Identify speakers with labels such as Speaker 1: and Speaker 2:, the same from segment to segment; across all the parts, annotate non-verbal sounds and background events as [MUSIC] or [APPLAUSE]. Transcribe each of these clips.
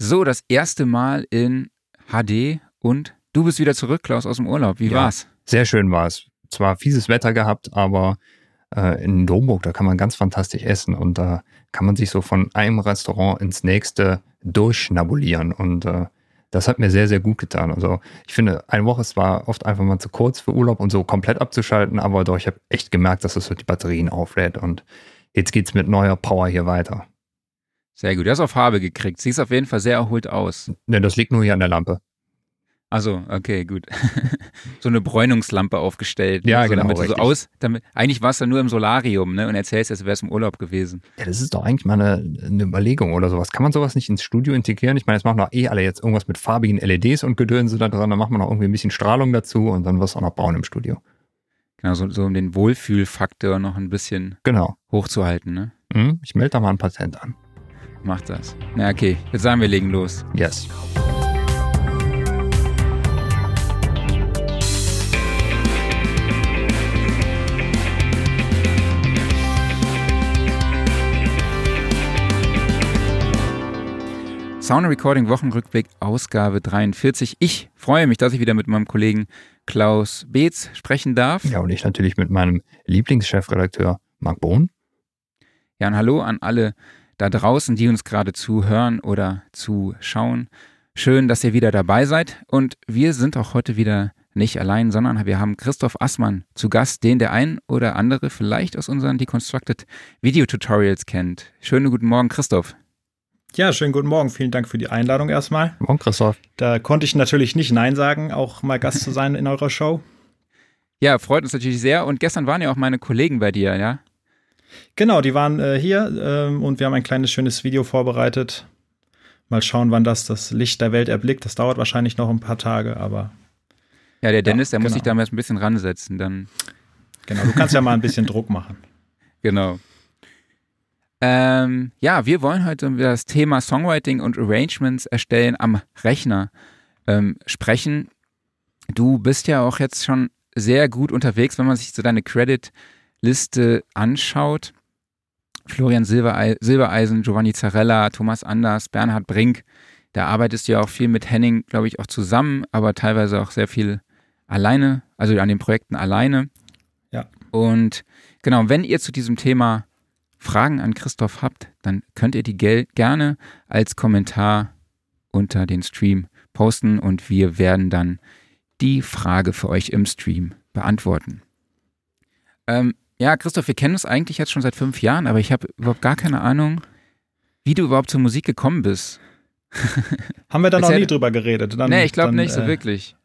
Speaker 1: So, das erste Mal in HD und du bist wieder zurück, Klaus, aus dem Urlaub. Wie
Speaker 2: Ja.
Speaker 1: war's?
Speaker 2: Sehr schön war es. Zwar fieses Wetter gehabt, aber äh, in Domburg, da kann man ganz fantastisch essen und da kann man sich so von einem Restaurant ins nächste durchschnabulieren und äh, das hat mir sehr, sehr gut getan. Also ich finde, eine Woche ist zwar oft einfach mal zu kurz für Urlaub und so komplett abzuschalten, aber doch, ich habe echt gemerkt, dass es so die Batterien auflädt und jetzt geht's mit neuer Power hier weiter.
Speaker 1: Sehr gut. Du hast auf Farbe gekriegt. Siehst auf jeden Fall sehr erholt aus.
Speaker 2: Ne, das liegt nur hier an der Lampe.
Speaker 1: Also, okay, gut. [LAUGHS] so eine Bräunungslampe aufgestellt.
Speaker 2: Ja,
Speaker 1: so,
Speaker 2: genau,
Speaker 1: Damit so aus, damit, eigentlich warst du nur im Solarium, ne? Und erzählst, als wärst du im Urlaub gewesen.
Speaker 2: Ja, das ist doch eigentlich mal eine, eine Überlegung oder sowas. Kann man sowas nicht ins Studio integrieren? Ich meine, jetzt machen doch eh alle jetzt irgendwas mit farbigen LEDs und Gedönse da dran. Dann macht man noch irgendwie ein bisschen Strahlung dazu und dann wird es auch noch braun im Studio.
Speaker 1: Genau, so, so um den Wohlfühlfaktor noch ein bisschen
Speaker 2: Genau.
Speaker 1: hochzuhalten, ne?
Speaker 2: Hm, ich melde da mal ein Patent an.
Speaker 1: Mach das. Na, okay. Jetzt sagen wir, legen los.
Speaker 2: Yes.
Speaker 1: Sound Recording Wochenrückblick, Ausgabe 43. Ich freue mich, dass ich wieder mit meinem Kollegen Klaus Beetz sprechen darf.
Speaker 2: Ja, und ich natürlich mit meinem Lieblingschefredakteur Marc Bohn.
Speaker 1: Ja, und hallo an alle da draußen, die uns gerade zuhören oder zuschauen. Schön, dass ihr wieder dabei seid. Und wir sind auch heute wieder nicht allein, sondern wir haben Christoph Assmann zu Gast, den der ein oder andere vielleicht aus unseren Deconstructed Video Tutorials kennt. Schönen guten Morgen, Christoph.
Speaker 3: Ja, schönen guten Morgen. Vielen Dank für die Einladung erstmal.
Speaker 2: Morgen, Christoph.
Speaker 3: Da konnte ich natürlich nicht Nein sagen, auch mal Gast zu sein in eurer Show.
Speaker 1: Ja, freut uns natürlich sehr. Und gestern waren ja auch meine Kollegen bei dir, ja?
Speaker 3: Genau, die waren äh, hier ähm, und wir haben ein kleines schönes Video vorbereitet. Mal schauen, wann das das Licht der Welt erblickt. Das dauert wahrscheinlich noch ein paar Tage, aber
Speaker 1: Ja, der Dennis, der muss
Speaker 3: genau.
Speaker 1: sich da mal ein bisschen ransetzen, dann
Speaker 3: genau, du kannst ja mal ein bisschen Druck machen. [LAUGHS]
Speaker 1: Genau. Ähm, ja, wir wollen heute über das Thema Songwriting und Arrangements erstellen am Rechner ähm, sprechen. Du bist ja auch jetzt schon sehr gut unterwegs, wenn man sich so deine Credit-Liste anschaut. Florian Silberei Silbereisen, Giovanni Zarella, Thomas Anders, Bernhard Brink. Da arbeitest du ja auch viel mit Henning, glaube ich, auch zusammen, aber teilweise auch sehr viel alleine, also an den Projekten alleine.
Speaker 3: Ja.
Speaker 1: Und genau, wenn ihr zu diesem Thema Fragen an Christoph habt, dann könnt ihr die gerne als Kommentar unter den Stream posten und wir werden dann die Frage für euch im Stream beantworten. Ähm, ja, Christoph, wir kennen uns eigentlich jetzt schon seit fünf Jahren, aber ich habe überhaupt gar keine Ahnung, wie du überhaupt zur Musik gekommen bist. [LAUGHS]
Speaker 3: Haben wir da noch nie drüber geredet? Dann,
Speaker 1: nee, ich glaube nicht so
Speaker 3: äh,
Speaker 1: wirklich.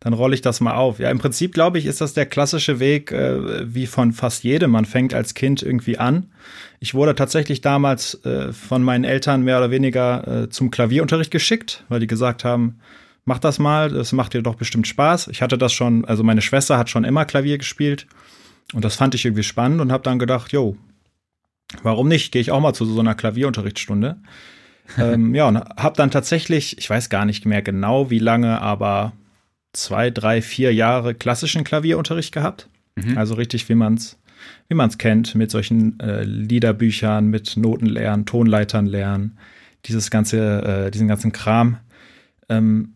Speaker 3: Dann rolle ich das mal auf. Ja, im Prinzip glaube ich, ist das der klassische Weg, äh, wie von fast jedem. Man fängt als Kind irgendwie an. Ich wurde tatsächlich damals äh, von meinen Eltern mehr oder weniger äh, zum Klavierunterricht geschickt, weil die gesagt haben, mach das mal, das macht dir doch bestimmt Spaß. Ich hatte das schon, also meine Schwester hat schon immer Klavier gespielt und das fand ich irgendwie spannend und habe dann gedacht, jo, warum nicht? Gehe ich auch mal zu so einer Klavierunterrichtsstunde. [LAUGHS] ähm, ja, und habe dann tatsächlich, ich weiß gar nicht mehr genau, wie lange, aber zwei, drei, vier Jahre klassischen Klavierunterricht gehabt.
Speaker 1: Mhm.
Speaker 3: Also richtig, wie man es wie man's kennt, mit solchen äh, Liederbüchern, mit Noten lernen, Tonleitern lernen, dieses ganze, äh, diesen ganzen Kram. Ähm,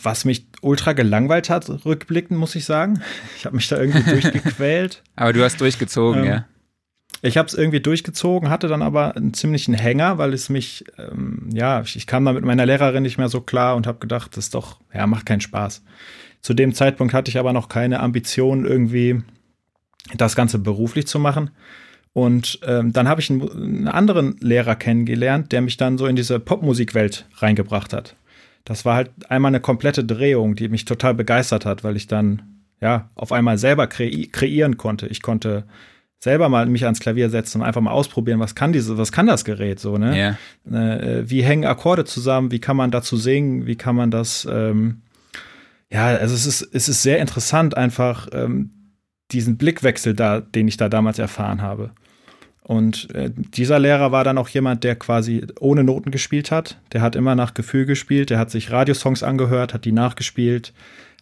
Speaker 3: was mich ultra gelangweilt hat, rückblickend, muss ich sagen. [LAUGHS] Ich habe mich da irgendwie durchgequält. [LAUGHS]
Speaker 1: Aber du hast durchgezogen,
Speaker 3: Ähm,
Speaker 1: ja.
Speaker 3: Ich habe es irgendwie durchgezogen, hatte dann aber einen ziemlichen Hänger, weil es mich, ähm, ja, ich, ich kam da mit meiner Lehrerin nicht mehr so klar und habe gedacht, das ist doch, ja, macht keinen Spaß. Zu dem Zeitpunkt hatte ich aber noch keine Ambition, irgendwie das Ganze beruflich zu machen. Und ähm, dann habe ich einen, einen anderen Lehrer kennengelernt, der mich dann so in diese Popmusikwelt reingebracht hat. Das war halt einmal eine komplette Drehung, die mich total begeistert hat, weil ich dann ja auf einmal selber kre kreieren konnte. Ich konnte selber mal mich ans Klavier setzen und einfach mal ausprobieren, was kann diese, was kann das Gerät so, ne?
Speaker 1: Ja.
Speaker 3: Äh, wie hängen Akkorde zusammen? Wie kann man dazu singen? Wie kann man das? Ähm, ja, also es ist, es ist sehr interessant, einfach ähm, diesen Blickwechsel da, den ich da damals erfahren habe. Und äh, dieser Lehrer war dann auch jemand, der quasi ohne Noten gespielt hat. Der hat immer nach Gefühl gespielt. Der hat sich Radiosongs angehört, hat die nachgespielt,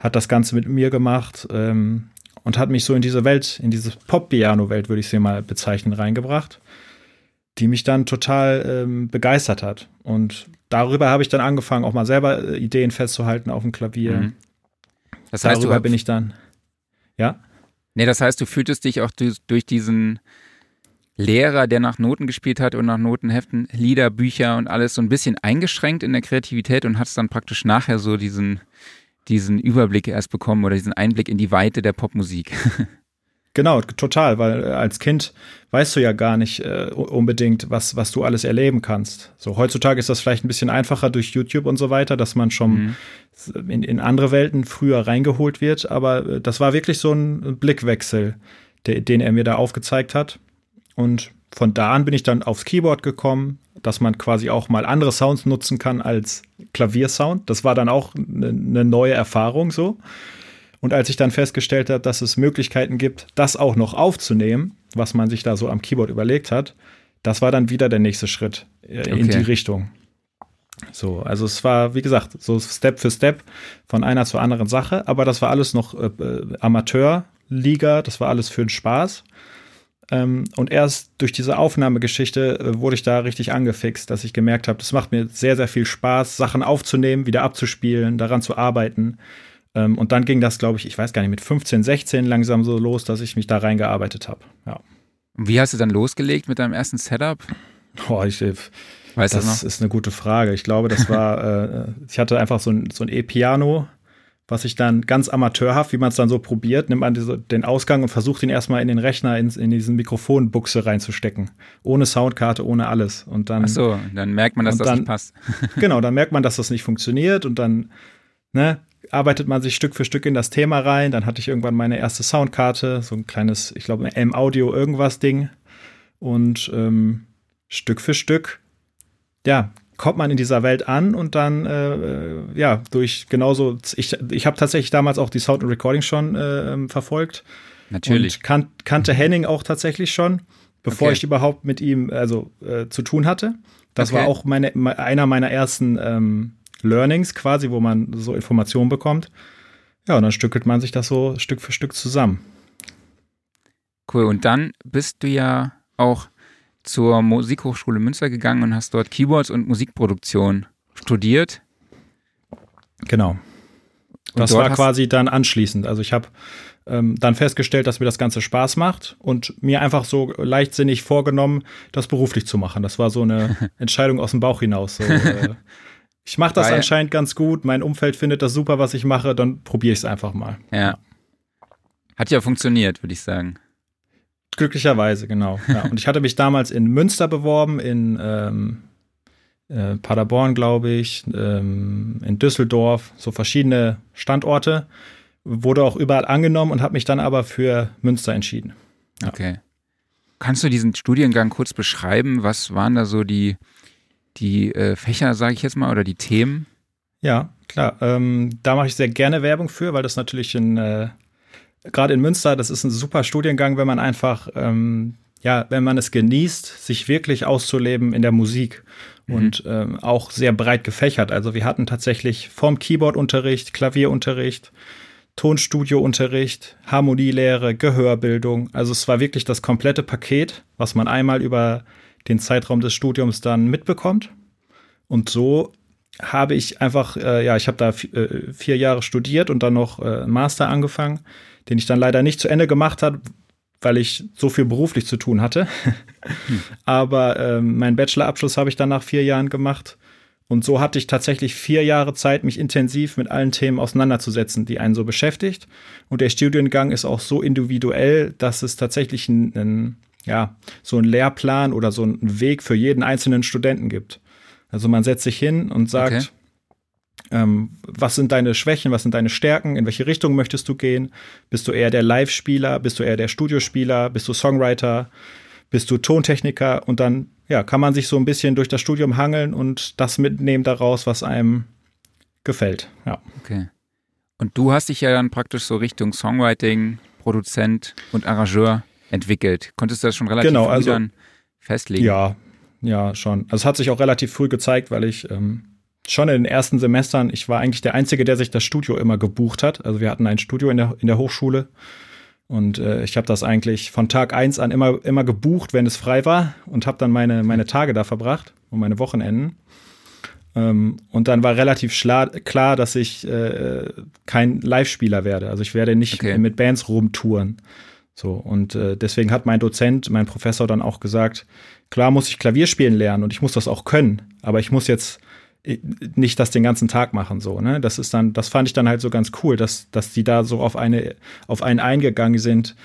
Speaker 3: hat das Ganze mit mir gemacht ähm, und hat mich so in diese Welt, in diese Pop-Piano-Welt, würde ich sie mal bezeichnen, reingebracht, die mich dann total ähm, begeistert hat. Und darüber habe ich dann angefangen, auch mal selber äh, Ideen festzuhalten auf dem Klavier. Mhm.
Speaker 1: Das heißt,
Speaker 3: darüber bin ich dann, ja?
Speaker 1: Nee, das heißt, du fühltest dich auch durch, durch diesen Lehrer, der nach Noten gespielt hat und nach Notenheften, Lieder, Bücher und alles so ein bisschen eingeschränkt in der Kreativität und hast dann praktisch nachher so diesen, diesen Überblick erst bekommen oder diesen Einblick in die Weite der Popmusik. [LAUGHS]
Speaker 3: Genau, total, weil äh, als Kind weißt du ja gar nicht äh, unbedingt, was, was du alles erleben kannst. So heutzutage ist das vielleicht ein bisschen einfacher durch YouTube und so weiter, dass man schon mhm. in, in andere Welten früher reingeholt wird, aber äh, das war wirklich so ein Blickwechsel, der, den er mir da aufgezeigt hat. Und von da an bin ich dann aufs Keyboard gekommen, dass man quasi auch mal andere Sounds nutzen kann als Klaviersound. Das war dann auch eine ne neue Erfahrung so. Und als ich dann festgestellt habe, dass es Möglichkeiten gibt, das auch noch aufzunehmen, was man sich da so am Keyboard überlegt hat, das war dann wieder der nächste Schritt äh, in okay. die Richtung. So, also es war, wie gesagt, so Step für Step von einer zur anderen Sache, aber das war alles noch äh, äh Amateurliga, das war alles für den Spaß. Ähm, und erst durch diese Aufnahmegeschichte äh, wurde ich da richtig angefixt, dass ich gemerkt habe, das macht mir sehr, sehr viel Spaß, Sachen aufzunehmen, wieder abzuspielen, daran zu arbeiten. Ähm, und dann ging das, glaube ich, ich weiß gar nicht, mit 15, 16 langsam so los, dass ich mich da reingearbeitet habe. Ja.
Speaker 1: Und wie hast du dann losgelegt mit deinem ersten Setup?
Speaker 3: Oh, ich, äh, weißt das ist eine gute Frage. Ich glaube, das war, [LAUGHS] äh, ich hatte einfach so ein, so ein E-Piano, was ich dann ganz amateurhaft, wie man es dann so probiert, nimmt man diese, den Ausgang und versucht ihn erstmal in den Rechner, in, in diesen Mikrofonbuchse reinzustecken. Ohne Soundkarte, ohne alles. Und dann,
Speaker 1: Ach so, dann merkt man, dass das
Speaker 3: dann,
Speaker 1: nicht passt. [LAUGHS] [LAUGHS]
Speaker 3: genau, dann merkt man, dass das nicht funktioniert und dann ne, arbeitet man sich Stück für Stück in das Thema rein. Dann hatte ich irgendwann meine erste Soundkarte, so ein kleines, ich glaube, M-Audio irgendwas Ding. Und ähm, Stück für Stück, ja, kommt man in dieser Welt an und dann, äh, ja, durch genauso, ich, ich habe tatsächlich damals auch die Sound und Recording schon äh, verfolgt.
Speaker 1: Natürlich.
Speaker 3: Und kan kannte Henning auch tatsächlich schon, bevor okay. ich überhaupt mit ihm also äh, zu tun hatte. Das okay. war auch meine, einer meiner ersten ähm, Learnings quasi, wo man so Informationen bekommt. Ja, und dann stückelt man sich das so Stück für Stück zusammen.
Speaker 1: Cool. Und dann bist du ja auch zur Musikhochschule Münster gegangen und hast dort Keyboards und Musikproduktion studiert.
Speaker 3: Genau. Das war quasi dann anschließend. Also ich habe ähm, dann festgestellt, dass mir das Ganze Spaß macht und mir einfach so leichtsinnig vorgenommen, das beruflich zu machen. Das war so eine [LAUGHS] Entscheidung aus dem Bauch hinaus. So, äh, ich mache das Weil, anscheinend ganz gut, mein Umfeld findet das super, was ich mache, dann probiere ich es einfach mal.
Speaker 1: Ja. Hat ja funktioniert, würde ich sagen.
Speaker 3: Glücklicherweise, genau. Ja. Und ich hatte mich damals in Münster beworben, in ähm, äh, Paderborn, glaube ich, ähm, in Düsseldorf, so verschiedene Standorte. Wurde auch überall angenommen und habe mich dann aber für Münster entschieden.
Speaker 1: Ja. Okay. Kannst du diesen Studiengang kurz beschreiben? Was waren da so die die äh, Fächer, sage ich jetzt mal, oder die Themen?
Speaker 3: Ja, klar. Ähm, da mache ich sehr gerne Werbung für, weil das natürlich in, äh, gerade in Münster, das ist ein super Studiengang, wenn man einfach, ähm, ja, wenn man es genießt, sich wirklich auszuleben in der Musik mhm. und ähm, auch sehr breit gefächert. Also wir hatten tatsächlich vom Keyboardunterricht, Klavierunterricht, Tonstudiounterricht, Harmonielehre, Gehörbildung. Also es war wirklich das komplette Paket, was man einmal über den Zeitraum des Studiums dann mitbekommt. Und so habe ich einfach, äh, ja, ich habe da äh, vier Jahre studiert und dann noch äh, Master angefangen, den ich dann leider nicht zu Ende gemacht habe, weil ich so viel beruflich zu tun hatte. hm. [LAUGHS] Aber ähm, meinen Bachelorabschluss habe ich dann nach vier Jahren gemacht. Und so hatte ich tatsächlich vier Jahre Zeit, mich intensiv mit allen Themen auseinanderzusetzen, die einen so beschäftigt. Und der Studiengang ist auch so individuell, dass es tatsächlich ein, ein ja, so einen Lehrplan oder so einen Weg für jeden einzelnen Studenten gibt. Also man setzt sich hin und sagt, okay. Ähm, was sind deine Schwächen, was sind deine Stärken, in welche Richtung möchtest du gehen? Bist du eher der Live-Spieler, bist du eher der Studiospieler, bist du Songwriter, bist du Tontechniker? Und dann ja, kann man sich so ein bisschen durch das Studium hangeln und das mitnehmen daraus, was einem gefällt. Ja.
Speaker 1: Okay. Und du hast dich ja dann praktisch so Richtung Songwriting, Produzent und Arrangeur entwickelt. Konntest du das schon relativ
Speaker 3: genau,
Speaker 1: früh
Speaker 3: also,
Speaker 1: dann festlegen?
Speaker 3: Ja, ja, schon. Also es hat sich auch relativ früh gezeigt, weil ich ähm, schon in den ersten Semestern, ich war eigentlich der Einzige, der sich das Studio immer gebucht hat. Also wir hatten ein Studio in der, in der Hochschule und äh, ich habe das eigentlich von Tag eins an immer, immer gebucht, wenn es frei war und habe dann meine, meine Tage da verbracht und meine Wochenenden. Ähm, und dann war relativ klar, dass ich äh, kein Live-Spieler werde. Also ich werde nicht okay. mit Bands rumtouren. So, und äh, deswegen hat mein Dozent, mein Professor dann auch gesagt, klar muss ich Klavier spielen lernen und ich muss das auch können, aber ich muss jetzt nicht das den ganzen Tag machen, so, ne? Das ist dann, das fand ich dann halt so ganz cool, dass, dass die da so auf eine, auf einen eingegangen sind,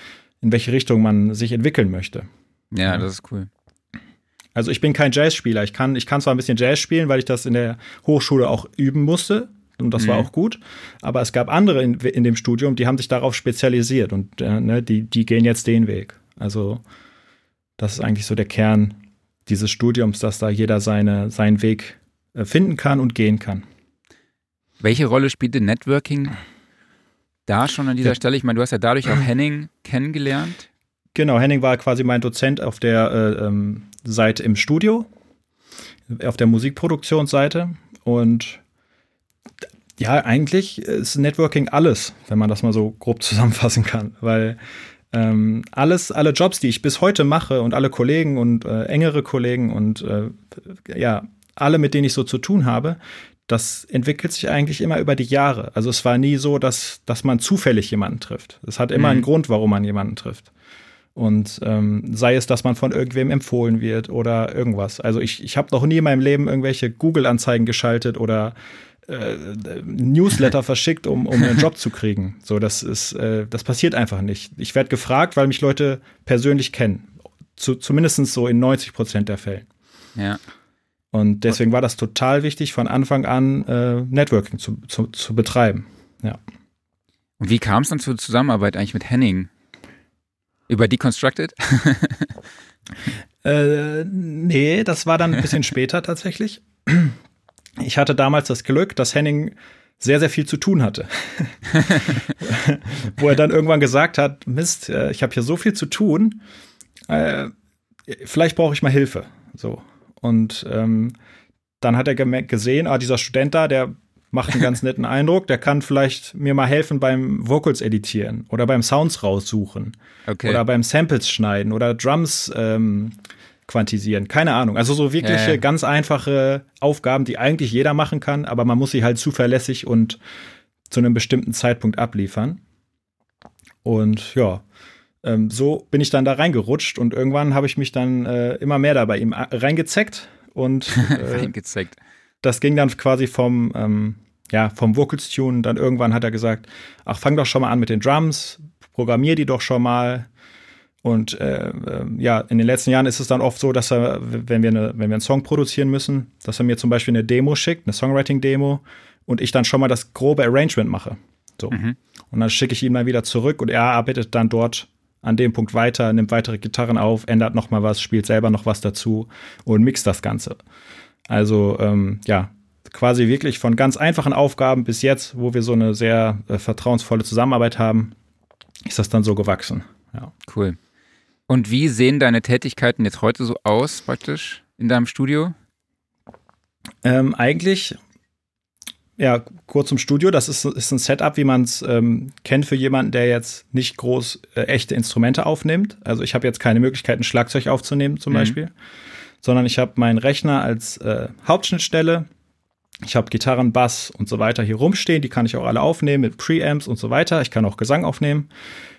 Speaker 3: in welche Richtung man sich entwickeln möchte.
Speaker 1: Ja, das ist cool.
Speaker 3: Also ich bin kein Jazzspieler. Ich kann, ich kann zwar ein bisschen Jazz spielen, weil ich das in der Hochschule auch üben musste. Und das mhm. war auch gut. Aber es gab andere in, in, dem Studium, die haben sich darauf spezialisiert und äh, ne, die, die gehen jetzt den Weg. Also das ist eigentlich so der Kern dieses Studiums, dass da jeder seine, seinen Weg äh, finden kann und gehen kann.
Speaker 1: Welche Rolle spielte Networking da schon an dieser ja. Stelle? Ich meine, du hast ja dadurch auch Henning kennengelernt.
Speaker 3: Genau, Henning war quasi mein Dozent auf der äh, ähm, Seite im Studio, auf der Musikproduktionsseite. Und ja, eigentlich ist Networking alles, wenn man das mal so grob [LAUGHS] zusammenfassen kann, weil ähm, alles, alle Jobs, die ich bis heute mache und alle Kollegen und äh, engere Kollegen und äh, ja, alle, mit denen ich so zu tun habe, das entwickelt sich eigentlich immer über die Jahre. Also es war nie so, dass, dass man zufällig jemanden trifft. Es hat immer mhm. einen Grund, warum man jemanden trifft. Und ähm, sei es, dass man von irgendwem empfohlen wird oder irgendwas. Also ich, ich habe noch nie in meinem Leben irgendwelche Google-Anzeigen geschaltet oder äh, Newsletter [LAUGHS] verschickt, um, um einen Job zu kriegen. So, das ist, äh, das passiert einfach nicht. Ich werde gefragt, weil mich Leute persönlich kennen. Zu, zumindest so in 90 Prozent der Fälle.
Speaker 1: Ja.
Speaker 3: Und deswegen war das total wichtig, von Anfang an äh, Networking zu, zu, zu betreiben. Ja.
Speaker 1: Und wie kam es dann zur Zusammenarbeit eigentlich mit Henning? Über Deconstructed? [LAUGHS]
Speaker 3: äh, nee, das war dann ein bisschen [LAUGHS] später tatsächlich. Ich hatte damals das Glück, dass Henning sehr, sehr viel zu tun hatte. [LAUGHS] Wo er dann irgendwann gesagt hat, Mist, äh, ich habe hier so viel zu tun, äh, vielleicht brauche ich mal Hilfe. So. Und ähm, dann hat er gesehen, ah, dieser Student da, der macht einen ganz netten Eindruck. Der kann vielleicht mir mal helfen beim Vocals editieren oder beim Sounds raussuchen okay. oder beim Samples schneiden oder Drums ähm, quantisieren. Keine Ahnung. Also so wirkliche ja, ganz einfache Aufgaben, die eigentlich jeder machen kann, aber man muss sie halt zuverlässig und zu einem bestimmten Zeitpunkt abliefern. Und ja, ähm, so bin ich dann da reingerutscht und irgendwann habe ich mich dann äh, immer mehr da bei ihm äh, reingezeckt und [LAUGHS]
Speaker 1: äh, reingezeckt.
Speaker 3: Das ging dann quasi vom ähm, ja, vom Vocals Tune. Dann irgendwann hat er gesagt, ach, fang doch schon mal an mit den Drums, programmier die doch schon mal. Und äh, äh, ja, in den letzten Jahren ist es dann oft so, dass er, wenn wir, eine, wenn wir einen Song produzieren müssen, dass er mir zum Beispiel eine Demo schickt, eine Songwriting-Demo, und ich dann schon mal das grobe Arrangement mache. So. Mhm. Und dann schicke ich ihn mal wieder zurück und er arbeitet dann dort an dem Punkt weiter, nimmt weitere Gitarren auf, ändert noch mal was, spielt selber noch was dazu und mixt das Ganze. Also ähm, ja, quasi wirklich von ganz einfachen Aufgaben bis jetzt, wo wir so eine sehr äh, vertrauensvolle Zusammenarbeit haben, ist das dann so gewachsen. Ja.
Speaker 1: Cool. Und wie sehen deine Tätigkeiten jetzt heute so aus, praktisch, in deinem Studio?
Speaker 3: Ähm, eigentlich, ja, kurz zum Studio. Das ist, ist ein Setup, wie man es ähm, kennt für jemanden, der jetzt nicht groß äh, echte Instrumente aufnimmt. Also ich habe jetzt keine Möglichkeit, ein Schlagzeug aufzunehmen zum mhm. Beispiel, sondern ich habe meinen Rechner als äh, Hauptschnittstelle ich habe Gitarren, Bass und so weiter hier rumstehen. Die kann ich auch alle aufnehmen mit Preamps und so weiter. Ich kann auch Gesang aufnehmen.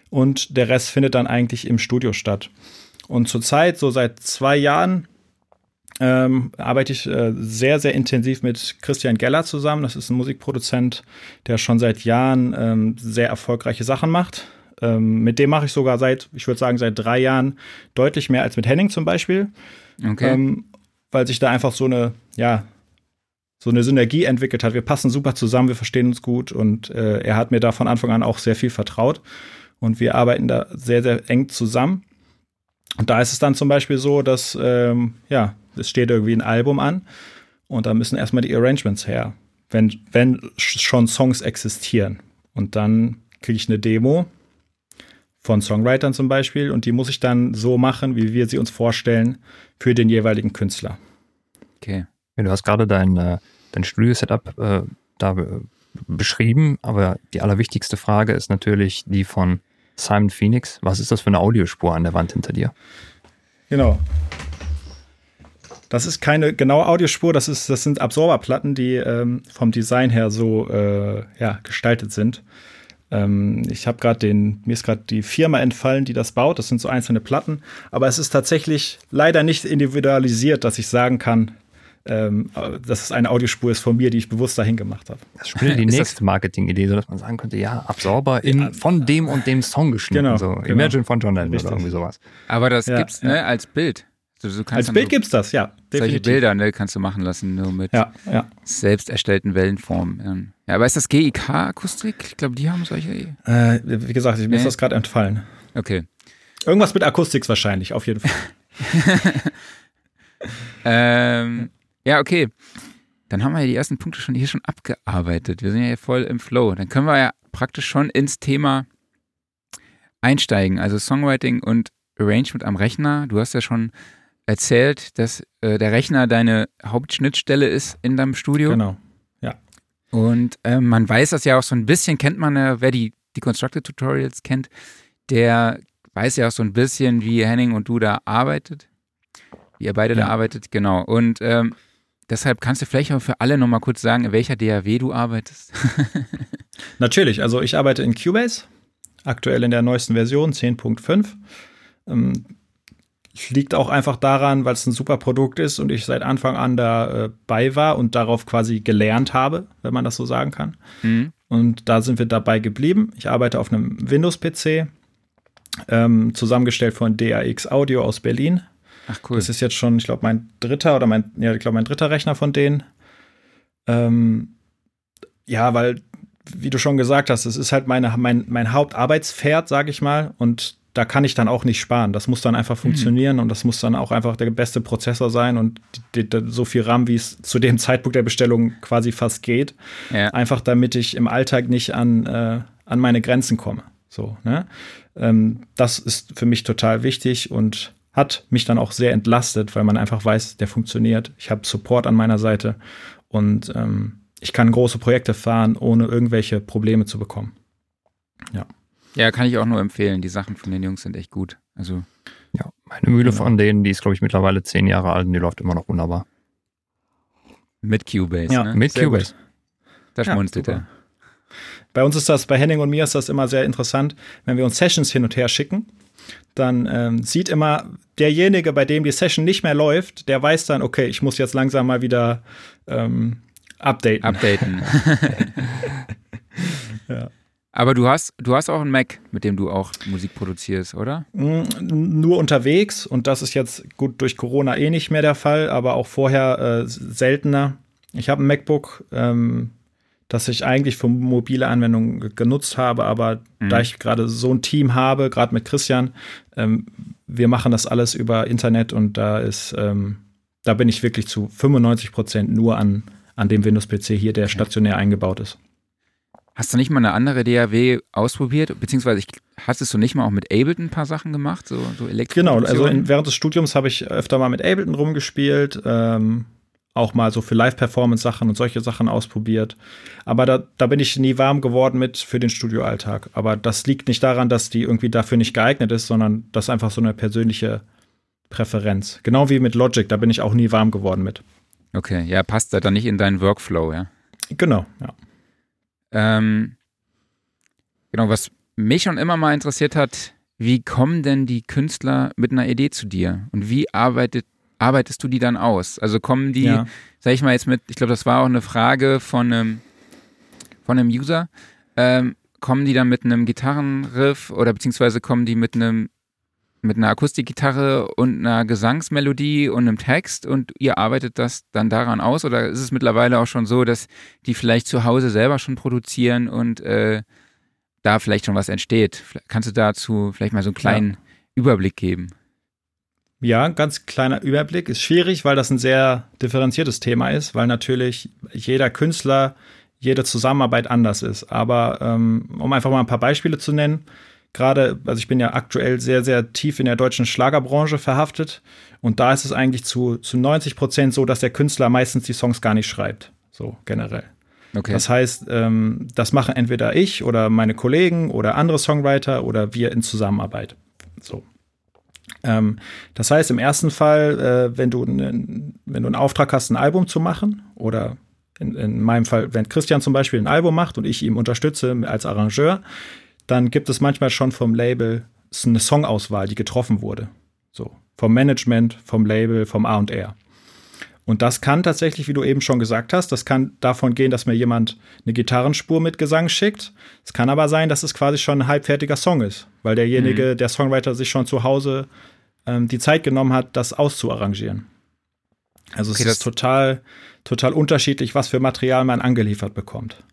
Speaker 3: Und der Rest findet dann eigentlich im Studio statt. Und zurzeit, so seit zwei Jahren, ähm, arbeite ich äh, sehr, sehr intensiv mit Christian Geller zusammen. Das ist ein Musikproduzent, der schon seit Jahren ähm, sehr erfolgreiche Sachen macht. Ähm, mit dem mache ich sogar seit, ich würde sagen, seit drei Jahren deutlich mehr als mit Henning zum Beispiel. Okay. Ähm, weil sich da einfach so eine, ja, so eine Synergie entwickelt hat. Wir passen super zusammen, wir verstehen uns gut und äh, er hat mir da von Anfang an auch sehr viel vertraut und wir arbeiten da sehr, sehr eng zusammen. Und da ist es dann zum Beispiel so, dass, ähm, ja, es steht irgendwie ein Album an und da müssen erstmal die Arrangements her, wenn, wenn schon Songs existieren. Und dann kriege ich eine Demo von Songwritern zum Beispiel und die muss ich dann so machen, wie wir sie uns vorstellen für den jeweiligen Künstler.
Speaker 1: Okay.
Speaker 2: Du hast gerade dein, äh, dein Studio-Setup äh, da beschrieben, aber die allerwichtigste Frage ist natürlich die von Simon Phoenix. Was ist das für eine Audiospur an der Wand hinter dir?
Speaker 3: Genau. Das ist keine genaue Audiospur, das, ist, das sind Absorberplatten, die ähm, vom Design her so äh, ja, gestaltet sind. Ähm, ich habe gerade den, mir ist gerade die Firma entfallen, die das baut. Das sind so einzelne Platten. Aber es ist tatsächlich leider nicht individualisiert, dass ich sagen kann, ähm, dass es eine Audiospur ist von mir, die ich bewusst dahin gemacht habe.
Speaker 2: Das [LAUGHS] ist die nächste Marketing-Idee, sodass man sagen könnte, ja, Absorber in, ja. von dem und dem Song geschnitten. Genau, so. genau. Imagine von John Lennon oder irgendwie sowas.
Speaker 1: Aber das ja, gibt's ne, als Bild.
Speaker 3: Also als Bild so gibt's das, ja.
Speaker 1: Definitiv. Solche Bilder ne, kannst du machen lassen, nur mit
Speaker 3: ja, ja.
Speaker 1: selbst erstellten Wellenformen. Ja, aber ist das GIK-Akustik? Ich glaube, die haben solche.
Speaker 3: Äh, wie gesagt, mir nee. ist das gerade entfallen.
Speaker 1: Okay.
Speaker 3: Irgendwas mit Akustik wahrscheinlich, auf jeden Fall. [LAUGHS]
Speaker 1: ähm, ja, okay. Dann haben wir ja die ersten Punkte schon hier schon abgearbeitet. Wir sind ja hier voll im Flow. Dann können wir ja praktisch schon ins Thema einsteigen. Also Songwriting und Arrangement am Rechner. Du hast ja schon erzählt, dass äh, der Rechner deine Hauptschnittstelle ist in deinem Studio.
Speaker 3: Genau. Ja.
Speaker 1: Und äh, man weiß das ja auch so ein bisschen, kennt man ja, wer die, die Constructed Tutorials kennt, der weiß ja auch so ein bisschen, wie Henning und du da arbeitet. Wie ihr beide ja. da arbeitet, genau. Und ähm, Deshalb kannst du vielleicht auch für alle nochmal kurz sagen, in welcher DAW du arbeitest. [LAUGHS]
Speaker 3: Natürlich, also ich arbeite in Cubase, aktuell in der neuesten Version 10.5. Ähm, liegt auch einfach daran, weil es ein super Produkt ist und ich seit Anfang an dabei äh, war und darauf quasi gelernt habe, wenn man das so sagen kann. Mhm. Und da sind wir dabei geblieben. Ich arbeite auf einem Windows-PC, ähm, zusammengestellt von DAX Audio aus Berlin. Ach cool. Das ist jetzt schon, ich glaube, mein dritter oder mein, ja, ich glaube, mein dritter Rechner von denen. Ähm, ja, weil, wie du schon gesagt hast, es ist halt meine, mein, mein Hauptarbeitspferd, sage ich mal. Und da kann ich dann auch nicht sparen. Das muss dann einfach mhm. funktionieren mhm. und das muss dann auch einfach der beste Prozessor sein und die, die, so viel RAM, wie es zu dem [LAUGHS] Zeitpunkt der Bestellung quasi fast geht. Ja. Einfach damit ich im Alltag nicht an, äh, an meine Grenzen komme. So, ne? Ähm, das ist für mich total wichtig und hat mich dann auch sehr entlastet, weil man einfach weiß, der funktioniert. Ich habe Support an meiner Seite und ähm, ich kann große Projekte fahren, ohne irgendwelche Probleme zu bekommen. Ja.
Speaker 1: Ja, kann ich auch nur empfehlen. Die Sachen von den Jungs sind echt gut. Also.
Speaker 2: Ja, meine Mühle genau. von denen, die ist, glaube ich, mittlerweile zehn Jahre alt und die läuft immer noch wunderbar.
Speaker 1: Mit Cubase,
Speaker 2: ja,
Speaker 1: ne?
Speaker 2: Mit sehr Cubase. Gut.
Speaker 1: Da schmunzelt ja, er.
Speaker 3: Bei uns ist das, bei Henning und mir ist das immer sehr interessant, wenn wir uns Sessions hin und her schicken dann ähm, sieht immer derjenige, bei dem die Session nicht mehr läuft, der weiß dann, okay, ich muss jetzt langsam mal wieder ähm, updaten.
Speaker 1: Updaten. [LAUGHS] [LAUGHS] ja. Aber du hast, du hast auch einen Mac, mit dem du auch Musik produzierst, oder?
Speaker 3: Mm, nur unterwegs und das ist jetzt gut durch Corona eh nicht mehr der Fall, aber auch vorher äh, seltener. Ich habe ein MacBook, ähm, das ich eigentlich für mobile Anwendungen genutzt habe, aber mhm. da ich gerade so ein Team habe, gerade mit Christian, ähm, wir machen das alles über Internet und da ist, ähm, da bin ich wirklich zu 95 Prozent nur an, an dem Windows-PC hier, der stationär eingebaut ist.
Speaker 1: Hast du nicht mal eine andere DAW ausprobiert? Beziehungsweise ich, hast du nicht mal auch mit Ableton ein paar Sachen gemacht? So, so
Speaker 3: Genau, also in, während des Studiums habe ich öfter mal mit Ableton rumgespielt. Ähm, auch mal so für Live-Performance-Sachen und solche Sachen ausprobiert. Aber da, da bin ich nie warm geworden mit für den Studioalltag. Aber das liegt nicht daran, dass die irgendwie dafür nicht geeignet ist, sondern das ist einfach so eine persönliche Präferenz. Genau wie mit Logic, da bin ich auch nie warm geworden mit.
Speaker 1: Okay, ja, passt da dann nicht in deinen Workflow, ja?
Speaker 3: Genau, ja.
Speaker 1: Ähm, genau, was mich schon immer mal interessiert hat, wie kommen denn die Künstler mit einer Idee zu dir? Und wie arbeitet arbeitest du die dann aus? Also kommen die, ja. sag ich mal jetzt mit, ich glaube, das war auch eine Frage von einem, von einem User, ähm, kommen die dann mit einem Gitarrenriff oder beziehungsweise kommen die mit einem mit einer Akustikgitarre und einer Gesangsmelodie und einem Text und ihr arbeitet das dann daran aus oder ist es mittlerweile auch schon so, dass die vielleicht zu Hause selber schon produzieren und äh, da vielleicht schon was entsteht? Kannst du dazu vielleicht mal so einen kleinen ja. Überblick geben?
Speaker 3: Ja, ganz kleiner Überblick. Ist schwierig, weil das ein sehr differenziertes Thema ist, weil natürlich jeder Künstler, jede Zusammenarbeit anders ist. Aber ähm, um einfach mal ein paar Beispiele zu nennen, gerade, also ich bin ja aktuell sehr, sehr tief in der deutschen Schlagerbranche verhaftet und da ist es eigentlich zu, zu 90 Prozent so, dass der Künstler meistens die Songs gar nicht schreibt, so generell. Okay. Das heißt, ähm, das machen entweder ich oder meine Kollegen oder andere Songwriter oder wir in Zusammenarbeit. So. Ähm, das heißt, im ersten Fall, äh, wenn, du ne, wenn du einen Auftrag hast, ein Album zu machen, oder in, in meinem Fall, wenn Christian zum Beispiel ein Album macht und ich ihm unterstütze als Arrangeur, dann gibt es manchmal schon vom Label eine Songauswahl, die getroffen wurde. So, vom Management, vom Label, vom A&R. Und das kann tatsächlich, wie du eben schon gesagt hast, das kann davon gehen, dass mir jemand eine Gitarrenspur mit Gesang schickt. Es kann aber sein, dass es quasi schon ein halbfertiger Song ist, weil derjenige, mhm. der Songwriter, sich schon zu Hause ähm, die Zeit genommen hat, das auszuarrangieren. Also okay, es ist total, total unterschiedlich, was für Material man angeliefert bekommt.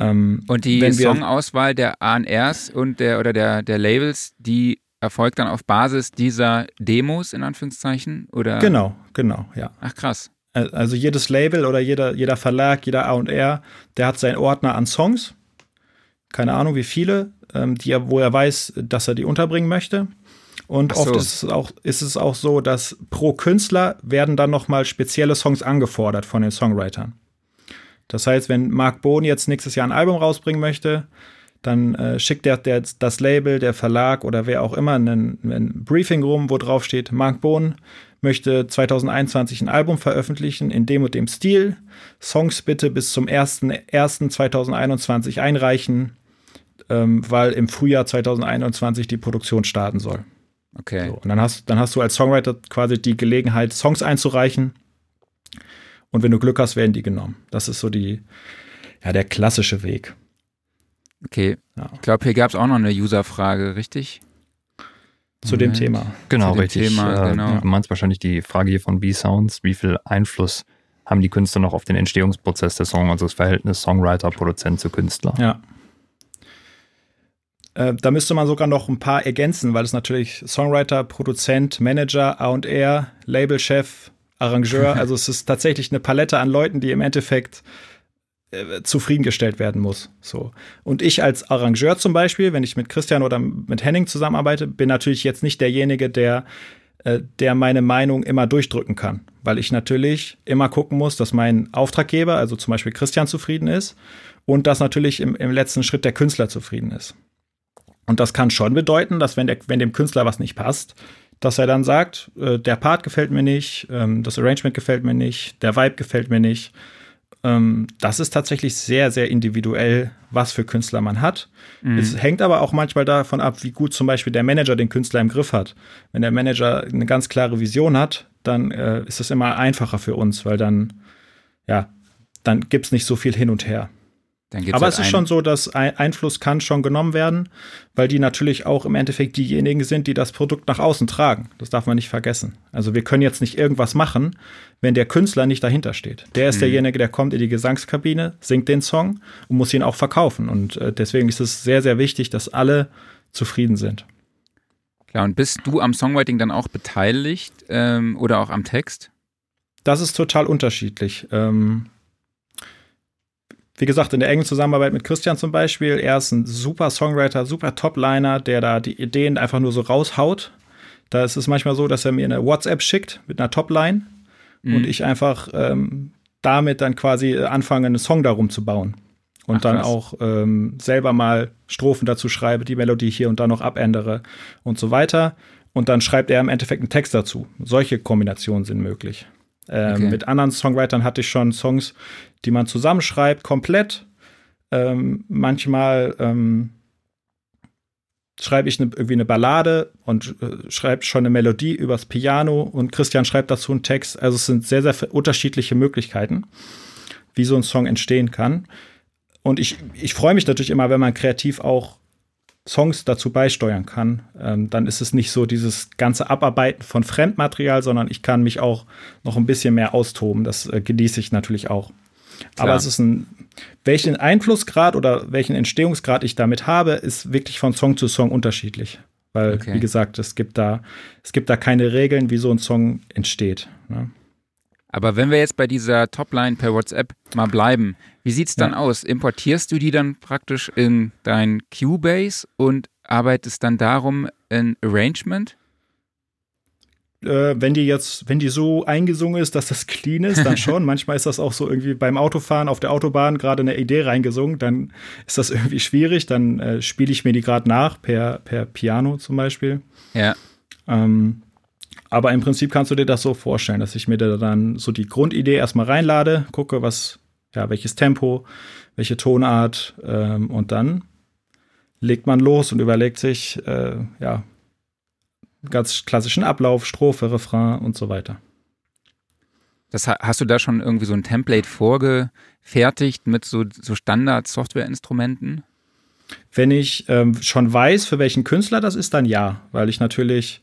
Speaker 1: Ähm, und die Songauswahl der ANRs und der oder der, der Labels, die erfolgt dann auf Basis dieser Demos in Anführungszeichen? Oder?
Speaker 3: Genau, genau, ja.
Speaker 1: Ach krass.
Speaker 3: Also jedes Label oder jeder, jeder Verlag, jeder A&R, der hat seinen Ordner an Songs. Keine Ahnung, wie viele, ähm, die er, wo er weiß, dass er die unterbringen möchte. Und so. oft ist es, auch, ist es auch so, dass pro Künstler werden dann nochmal spezielle Songs angefordert von den Songwritern. Das heißt, wenn Mark Bohn jetzt nächstes Jahr ein Album rausbringen möchte, dann äh, schickt der, der, das Label, der Verlag oder wer auch immer ein, ein Briefing rum, wo drauf steht, Mark Bohn möchte 2021 ein Album veröffentlichen in dem und dem Stil. Songs bitte bis zum 1.1.2021 einreichen, ähm, weil im Frühjahr 2021 die Produktion starten soll.
Speaker 1: Okay.
Speaker 3: So, und dann hast, dann hast du als Songwriter quasi die Gelegenheit, Songs einzureichen. Und wenn du Glück hast, werden die genommen. Das ist so die, ja, der klassische Weg.
Speaker 1: Okay. Ja. Ich glaube, hier gab es auch noch eine User-Frage, richtig?
Speaker 3: Zu Moment. dem Thema.
Speaker 2: Genau,
Speaker 3: dem
Speaker 2: richtig. Thema, äh, genau. Du meinst wahrscheinlich die Frage hier von B-Sounds. Wie viel Einfluss haben die Künstler noch auf den Entstehungsprozess des Songs, also das Verhältnis Songwriter, Produzent zu Künstler?
Speaker 3: Ja. Äh, da müsste man sogar noch ein paar ergänzen, weil es natürlich Songwriter, Produzent, Manager, A&R, Labelchef, Arrangeur, [LAUGHS] also es ist tatsächlich eine Palette an Leuten, die im Endeffekt äh, zufriedengestellt werden muss. So. Und ich als Arrangeur zum Beispiel, wenn ich mit Christian oder mit Henning zusammenarbeite, bin natürlich jetzt nicht derjenige, der, äh, der meine Meinung immer durchdrücken kann. Weil ich natürlich immer gucken muss, dass mein Auftraggeber, also zum Beispiel Christian, zufrieden ist und dass natürlich im, im letzten Schritt der Künstler zufrieden ist. Und das kann schon bedeuten, dass wenn, der, wenn dem Künstler was nicht passt, dass er dann sagt, äh, der Part gefällt mir nicht, ähm, das Arrangement gefällt mir nicht, der Vibe gefällt mir nicht ähm, das ist tatsächlich sehr, sehr individuell, was für Künstler man hat. Mhm. Es hängt aber auch manchmal davon ab, wie gut zum Beispiel der Manager den Künstler im Griff hat. Wenn der Manager eine ganz klare Vision hat, dann äh, ist es immer einfacher für uns, weil dann, ja, dann gibt es nicht so viel hin und her. Aber halt es ist schon so, dass Einfluss kann schon genommen werden, weil die natürlich auch im Endeffekt diejenigen sind, die das Produkt nach außen tragen. Das darf man nicht vergessen. Also wir können jetzt nicht irgendwas machen, wenn der Künstler nicht dahinter steht. Der ist mhm. derjenige, der kommt in die Gesangskabine, singt den Song und muss ihn auch verkaufen. Und äh, deswegen ist es sehr, sehr wichtig, dass alle zufrieden sind.
Speaker 1: Klar, und bist du am Songwriting dann auch beteiligt ähm, oder auch am Text?
Speaker 3: Das ist total unterschiedlich. Ähm, wie gesagt, in der engen Zusammenarbeit mit Christian zum Beispiel, er ist ein super Songwriter, super Topliner, der da die Ideen einfach nur so raushaut. Da ist es manchmal so, dass er mir eine WhatsApp schickt mit einer Topline mhm. und ich einfach ähm, damit dann quasi anfange, einen Song darum zu bauen. Und Ach, dann auch ähm, selber mal Strophen dazu schreibe, die Melodie hier und da noch abändere und so weiter. Und dann schreibt er im Endeffekt einen Text dazu. Solche Kombinationen sind möglich. Ähm, okay. Mit anderen Songwritern hatte ich schon Songs, die man zusammenschreibt, komplett. Ähm, manchmal ähm, schreibe ich ne, irgendwie eine Ballade und äh, schreibe schon eine Melodie übers Piano und Christian schreibt dazu einen Text. Also es sind sehr, sehr unterschiedliche Möglichkeiten, wie so ein Song entstehen kann. Und ich, ich freue mich natürlich immer, wenn man kreativ auch Songs dazu beisteuern kann, ähm, dann ist es nicht so dieses ganze Abarbeiten von Fremdmaterial, sondern ich kann mich auch noch ein bisschen mehr austoben. Das äh, genieße ich natürlich auch. Klar. Aber es ist ein, welchen Einflussgrad oder welchen Entstehungsgrad ich damit habe, ist wirklich von Song zu Song unterschiedlich. Weil, okay. wie gesagt, es gibt da, es gibt da keine Regeln, wie so ein Song entsteht. Ne?
Speaker 1: Aber wenn wir jetzt bei dieser Topline per WhatsApp mal bleiben, wie sieht es dann ja. aus? Importierst du die dann praktisch in dein Cubase und arbeitest dann darum ein Arrangement?
Speaker 3: Äh, wenn die jetzt, wenn die so eingesungen ist, dass das clean ist, dann [LAUGHS] schon. Manchmal ist das auch so irgendwie beim Autofahren auf der Autobahn gerade eine Idee reingesungen, dann ist das irgendwie schwierig. Dann äh, spiele ich mir die gerade nach per, per Piano zum Beispiel.
Speaker 1: Ja.
Speaker 3: Ähm, aber im Prinzip kannst du dir das so vorstellen, dass ich mir da dann so die Grundidee erstmal reinlade, gucke, was, ja, welches Tempo, welche Tonart ähm, und dann legt man los und überlegt sich, äh, ja, ganz klassischen Ablauf, Strophe, Refrain und so weiter.
Speaker 1: Das, hast du da schon irgendwie so ein Template vorgefertigt mit so, so Standard-Software-Instrumenten?
Speaker 3: Wenn ich ähm, schon weiß, für welchen Künstler das ist, dann ja, weil ich natürlich,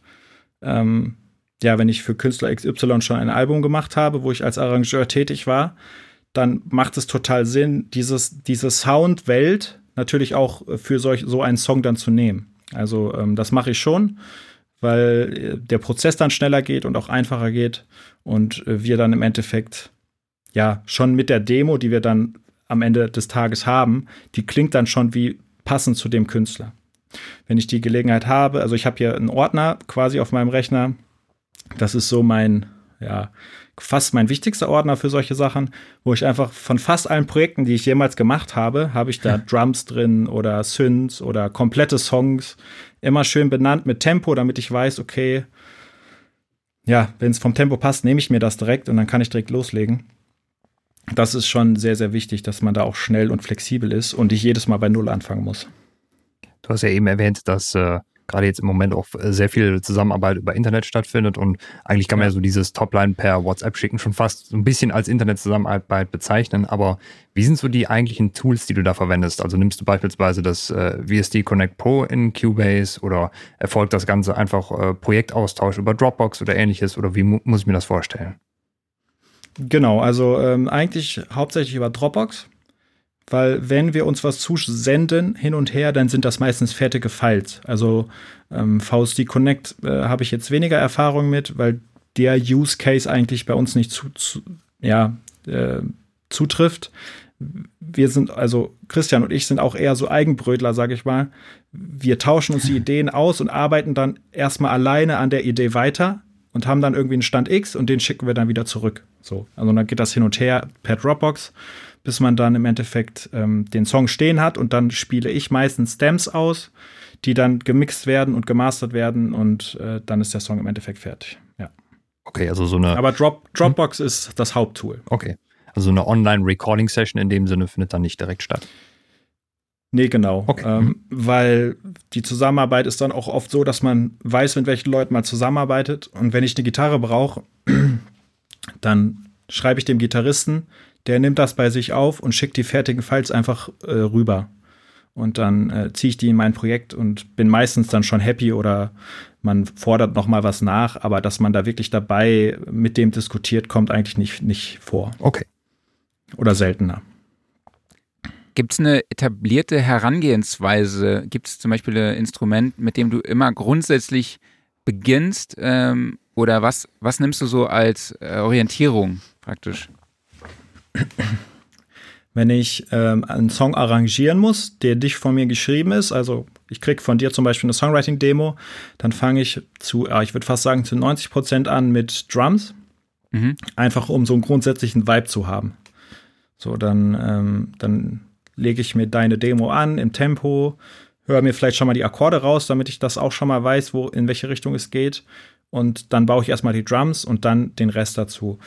Speaker 3: ähm, ja, wenn ich für Künstler XY schon ein Album gemacht habe, wo ich als Arrangeur tätig war, dann macht es total Sinn, dieses, diese Soundwelt natürlich auch für solch, so einen Song dann zu nehmen. Also ähm, das mache ich schon weil äh, der Prozess dann schneller geht und auch einfacher geht und äh, wir dann im Endeffekt ja schon mit der Demo, die wir dann am Ende des Tages haben, die klingt dann schon wie passend zu dem Künstler. Wenn ich die Gelegenheit habe, also ich habe hier einen Ordner quasi auf meinem Rechner, das ist so mein ja, fast mein wichtigster Ordner für solche Sachen, wo ich einfach von fast allen Projekten, die ich jemals gemacht habe, habe ich da Drums drin oder Synths oder komplette Songs, immer schön benannt mit Tempo, damit ich weiß, okay, ja, wenn es vom Tempo passt, nehme ich mir das direkt und dann kann ich direkt loslegen. Das ist schon sehr, sehr wichtig, dass man da auch schnell und flexibel ist und ich jedes Mal bei Null anfangen muss.
Speaker 2: Du hast ja eben erwähnt, dass äh, gerade jetzt im Moment auch sehr viel Zusammenarbeit über Internet stattfindet und eigentlich kann man ja so dieses Topline per WhatsApp schicken schon fast so ein bisschen als Internetzusammenarbeit bezeichnen. Aber wie sind so die eigentlichen Tools, die du da verwendest? Also nimmst du beispielsweise das äh, VSD Connect Pro in Cubase oder erfolgt das Ganze einfach äh, Projektaustausch über Dropbox oder ähnliches oder wie mu muss ich mir das vorstellen?
Speaker 3: Genau, also ähm, eigentlich hauptsächlich über Dropbox weil wenn wir uns was zusenden hin und her, dann sind das meistens fertige Files. Also ähm, VSD Connect äh, habe ich jetzt weniger Erfahrung mit, weil der Use Case eigentlich bei uns nicht zu, zu ja, äh, zutrifft. Wir sind, also Christian und ich sind auch eher so Eigenbrötler, sage ich mal. Wir tauschen uns die [LAUGHS] Ideen aus und arbeiten dann erstmal alleine an der Idee weiter und haben dann irgendwie einen Stand X und den schicken wir dann wieder zurück. So, also dann geht das hin und her per Dropbox bis man dann im Endeffekt ähm, den Song stehen hat und dann spiele ich meistens Stems aus, die dann gemixt werden und gemastert werden und äh, dann ist der Song im Endeffekt fertig. Ja.
Speaker 2: Okay, also so eine.
Speaker 3: Aber Drop, Dropbox hm? ist das Haupttool.
Speaker 2: Okay. Also eine Online-Recording-Session in dem Sinne findet dann nicht direkt statt.
Speaker 3: Nee, genau. Okay. Ähm, mhm. Weil die Zusammenarbeit ist dann auch oft so, dass man weiß, mit welchen Leuten man zusammenarbeitet. Und wenn ich eine Gitarre brauche, [CLEARS THROAT] dann schreibe ich dem Gitarristen, der nimmt das bei sich auf und schickt die fertigen Files einfach äh, rüber. Und dann äh, ziehe ich die in mein Projekt und bin meistens dann schon happy oder man fordert noch mal was nach, aber dass man da wirklich dabei mit dem diskutiert, kommt eigentlich nicht, nicht vor.
Speaker 2: Okay.
Speaker 3: Oder seltener.
Speaker 1: Gibt es eine etablierte Herangehensweise? Gibt es zum Beispiel ein Instrument, mit dem du immer grundsätzlich beginnst? Ähm, oder was, was nimmst du so als äh, Orientierung praktisch?
Speaker 3: Wenn ich ähm, einen Song arrangieren muss, der dich von mir geschrieben ist, also ich kriege von dir zum Beispiel eine Songwriting-Demo, dann fange ich zu, ich würde fast sagen, zu 90 Prozent an mit Drums. Mhm. Einfach um so einen grundsätzlichen Vibe zu haben. So, dann, ähm, dann lege ich mir deine Demo an im Tempo, höre mir vielleicht schon mal die Akkorde raus, damit ich das auch schon mal weiß, wo, in welche Richtung es geht. Und dann baue ich erstmal die Drums und dann den Rest dazu.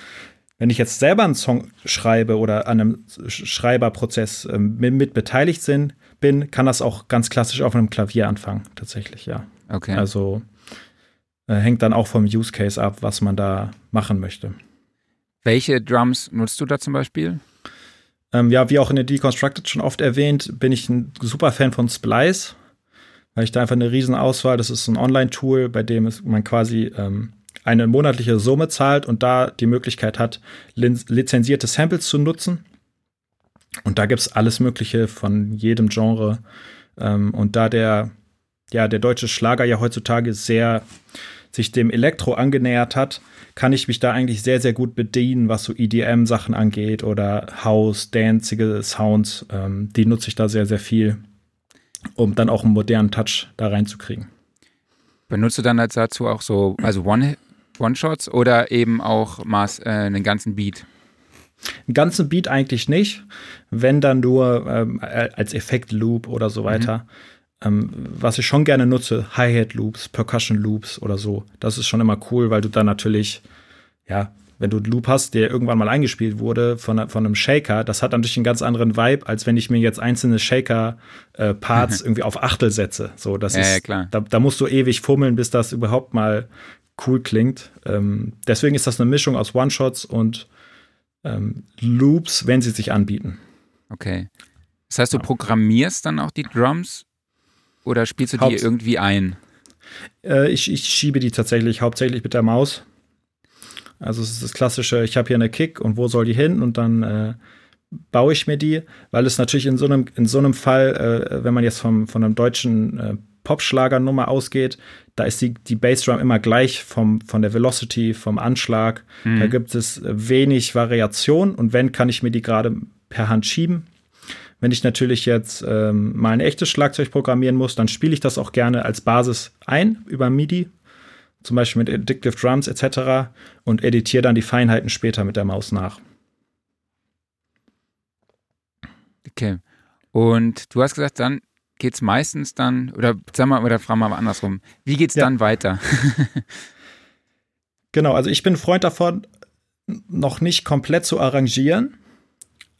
Speaker 3: Wenn ich jetzt selber einen Song schreibe oder an einem Schreiberprozess äh, mit, beteiligt sind, bin, kann das auch ganz klassisch auf einem Klavier anfangen, tatsächlich, ja.
Speaker 1: Okay.
Speaker 3: Also äh, hängt dann auch vom Use Case ab, was man da machen möchte.
Speaker 1: Welche Drums nutzt du da zum Beispiel?
Speaker 3: Ähm, ja, wie auch in der Deconstructed schon oft erwähnt, bin ich ein super Fan von Splice, weil ich da einfach eine riesen Auswahl, das ist ein Online-Tool, bei dem man quasi ähm, eine monatliche Summe zahlt und da die Möglichkeit hat, lizenzierte Samples zu nutzen. Und da gibt es alles Mögliche von jedem Genre. Ähm, und da der, ja, der deutsche Schlager ja heutzutage sehr sich dem Elektro angenähert hat, kann ich mich da eigentlich sehr, sehr gut bedienen, was so EDM-Sachen angeht oder House, danzige Sounds. Ähm, die nutze ich da sehr, sehr viel, um dann auch einen modernen Touch da reinzukriegen.
Speaker 1: Benutzt du dann dazu auch so, also One, One-Shots oder eben auch Maß, äh, einen ganzen Beat?
Speaker 3: Einen ganzen Beat eigentlich nicht, wenn dann nur ähm, als Effekt-Loop oder so weiter. Ähm, was ich schon gerne nutze, Hi-Hat-Loops, Percussion-Loops oder so. Das ist schon immer cool, weil du dann natürlich, ja, wenn du einen Loop hast, der irgendwann mal eingespielt wurde von, von einem Shaker, das hat natürlich einen ganz anderen Vibe, als wenn ich mir jetzt einzelne Shaker-Parts äh, irgendwie auf Achtel setze. So, das
Speaker 1: ja,
Speaker 3: ist,
Speaker 1: ja, klar.
Speaker 3: Da, da, musst du ewig fummeln, bis das überhaupt mal cool klingt. Ähm, deswegen ist das eine Mischung aus One-Shots und ähm, Loops, wenn sie sich anbieten.
Speaker 1: Okay. Das heißt, du programmierst dann auch die Drums oder spielst du die Haupt irgendwie ein?
Speaker 3: Äh, ich, ich schiebe die tatsächlich hauptsächlich mit der Maus. Also es ist das klassische, ich habe hier eine Kick und wo soll die hin und dann äh, baue ich mir die, weil es natürlich in so einem, in so einem Fall, äh, wenn man jetzt vom, von einem deutschen äh, Popschlagernummer ausgeht, da ist die, die Bassdrum immer gleich vom, von der Velocity, vom Anschlag. Mhm. Da gibt es wenig Variation und wenn, kann ich mir die gerade per Hand schieben. Wenn ich natürlich jetzt ähm, mal ein echtes Schlagzeug programmieren muss, dann spiele ich das auch gerne als Basis ein über MIDI, zum Beispiel mit Addictive Drums etc. und editiere dann die Feinheiten später mit der Maus nach.
Speaker 1: Okay. Und du hast gesagt, dann geht es meistens dann, oder sag mal, oder fragen wir mal andersrum, wie geht es ja. dann weiter? [LAUGHS]
Speaker 3: genau, also ich bin Freund davon, noch nicht komplett zu arrangieren,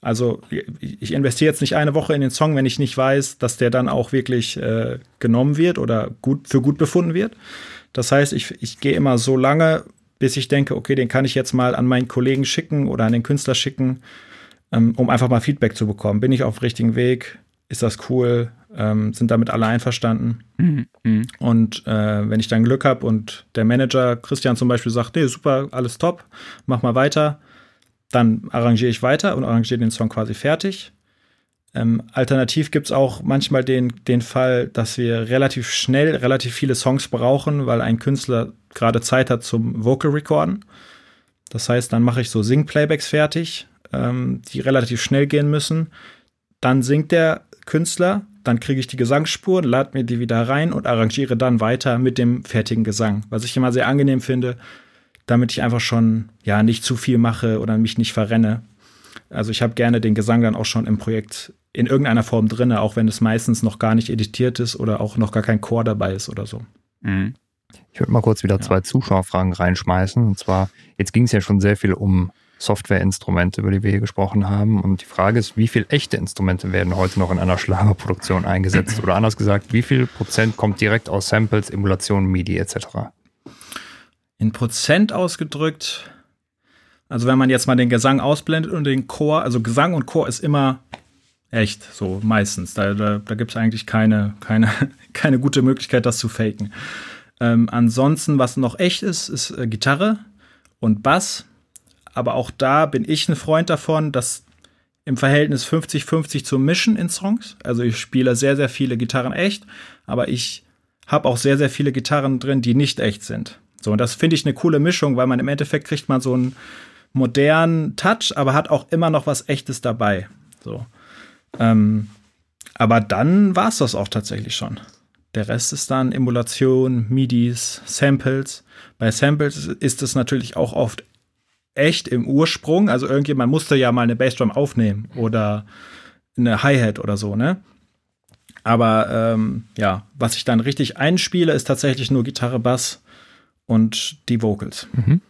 Speaker 3: also ich investiere jetzt nicht eine Woche in den Song, wenn ich nicht weiß, dass der dann auch wirklich äh, genommen wird oder gut für gut befunden wird. Das heißt, ich, ich gehe immer so lange, bis ich denke, okay, den kann ich jetzt mal an meinen Kollegen schicken oder an den Künstler schicken, ähm, um einfach mal Feedback zu bekommen. Bin ich auf dem richtigen Weg? Ist das cool? Ähm, sind damit alle einverstanden? Mhm. Und äh, wenn ich dann Glück habe und der Manager Christian zum Beispiel sagt, nee, super, alles top, mach mal weiter, dann arrangiere ich weiter und arrangiere den Song quasi fertig. Ähm, alternativ gibt es auch manchmal den, den Fall, dass wir relativ schnell relativ viele Songs brauchen, weil ein Künstler gerade Zeit hat zum Vocal Recorden. Das heißt, dann mache ich so Sing-Playbacks fertig, ähm, die relativ schnell gehen müssen. Dann singt der Künstler, dann kriege ich die Gesangsspuren, lade mir die wieder rein und arrangiere dann weiter mit dem fertigen Gesang. Was ich immer sehr angenehm finde, damit ich einfach schon ja nicht zu viel mache oder mich nicht verrenne. Also ich habe gerne den Gesang dann auch schon im Projekt in irgendeiner Form drin, auch wenn es meistens noch gar nicht editiert ist oder auch noch gar kein Chor dabei ist oder so.
Speaker 2: Mhm. Ich würde mal kurz wieder ja. zwei Zuschauerfragen reinschmeißen. Und zwar, jetzt ging es ja schon sehr viel um Softwareinstrumente, über die wir hier gesprochen haben. Und die Frage ist, wie viel echte Instrumente werden heute noch in einer Schlagerproduktion eingesetzt? Oder anders gesagt, wie viel Prozent kommt direkt aus Samples, Emulationen, MIDI etc.?
Speaker 3: In Prozent ausgedrückt, also wenn man jetzt mal den Gesang ausblendet und den Chor, also Gesang und Chor ist immer echt, so meistens. Da, da, da gibt es eigentlich keine, keine, [LAUGHS] keine gute Möglichkeit, das zu faken. Ähm, ansonsten, was noch echt ist, ist äh, Gitarre und Bass. Aber auch da bin ich ein Freund davon, das im Verhältnis 50-50 zu mischen in Songs. Also ich spiele sehr, sehr viele Gitarren echt, aber ich habe auch sehr, sehr viele Gitarren drin, die nicht echt sind. So, und das finde ich eine coole Mischung, weil man im Endeffekt kriegt man so einen modernen Touch, aber hat auch immer noch was Echtes dabei. So. Ähm, aber dann war es das auch tatsächlich schon. Der Rest ist dann Emulation, MIDIs, Samples. Bei Samples ist es natürlich auch oft echt im Ursprung. Also irgendjemand musste ja mal eine Bassdrum aufnehmen oder eine Hi-Hat oder so, ne? Aber ähm, ja, was ich dann richtig einspiele, ist tatsächlich nur Gitarre, Bass und die Vocals. Mhm.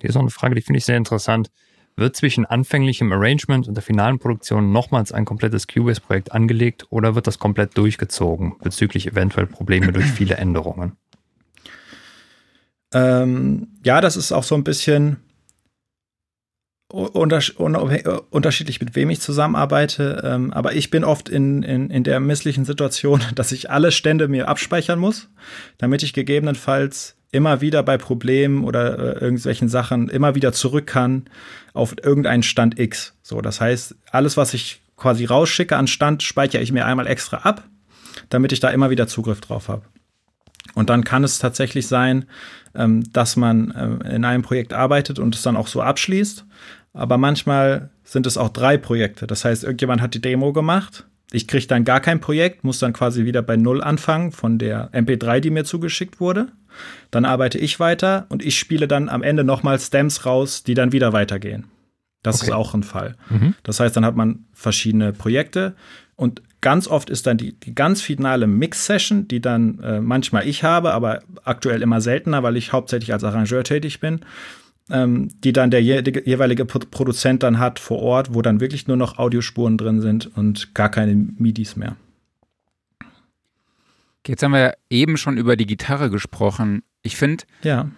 Speaker 2: Hier ist auch eine Frage, die finde ich sehr interessant. Wird zwischen anfänglichem Arrangement und der finalen Produktion nochmals ein komplettes Cubase-Projekt angelegt oder wird das komplett durchgezogen bezüglich eventuell Probleme durch viele Änderungen?
Speaker 3: Ähm, ja, das ist auch so ein bisschen unterschiedlich, mit wem ich zusammenarbeite. Ähm, aber ich bin oft in, in, in der misslichen Situation, [LAUGHS] dass ich alle Stände mir abspeichern muss, damit ich gegebenenfalls immer wieder bei Problemen oder äh, irgendwelchen Sachen immer wieder zurück kann auf irgendeinen Stand X. So, das heißt, alles, was ich quasi rausschicke an Stand, speichere ich mir einmal extra ab, damit ich da immer wieder Zugriff drauf habe. Und dann kann es tatsächlich sein, ähm, dass man äh, in einem Projekt arbeitet und es dann auch so abschließt. Aber manchmal sind es auch drei Projekte. Das heißt, irgendjemand hat die Demo gemacht. Ich kriege dann gar kein Projekt, muss dann quasi wieder bei Null anfangen von der MP3, die mir zugeschickt wurde. Dann arbeite ich weiter und ich spiele dann am Ende nochmal Stems raus, die dann wieder weitergehen. Das okay. ist auch ein Fall. Mhm. Das heißt, dann hat man verschiedene Projekte und ganz oft ist dann die, die ganz finale Mix-Session, die dann äh, manchmal ich habe, aber aktuell immer seltener, weil ich hauptsächlich als Arrangeur tätig bin, ähm, die dann der je, jeweilige Produzent dann hat vor Ort, wo dann wirklich nur noch Audiospuren drin sind und gar keine MIDIs mehr.
Speaker 1: Jetzt haben wir eben schon über die Gitarre gesprochen. Ich finde,
Speaker 3: ja.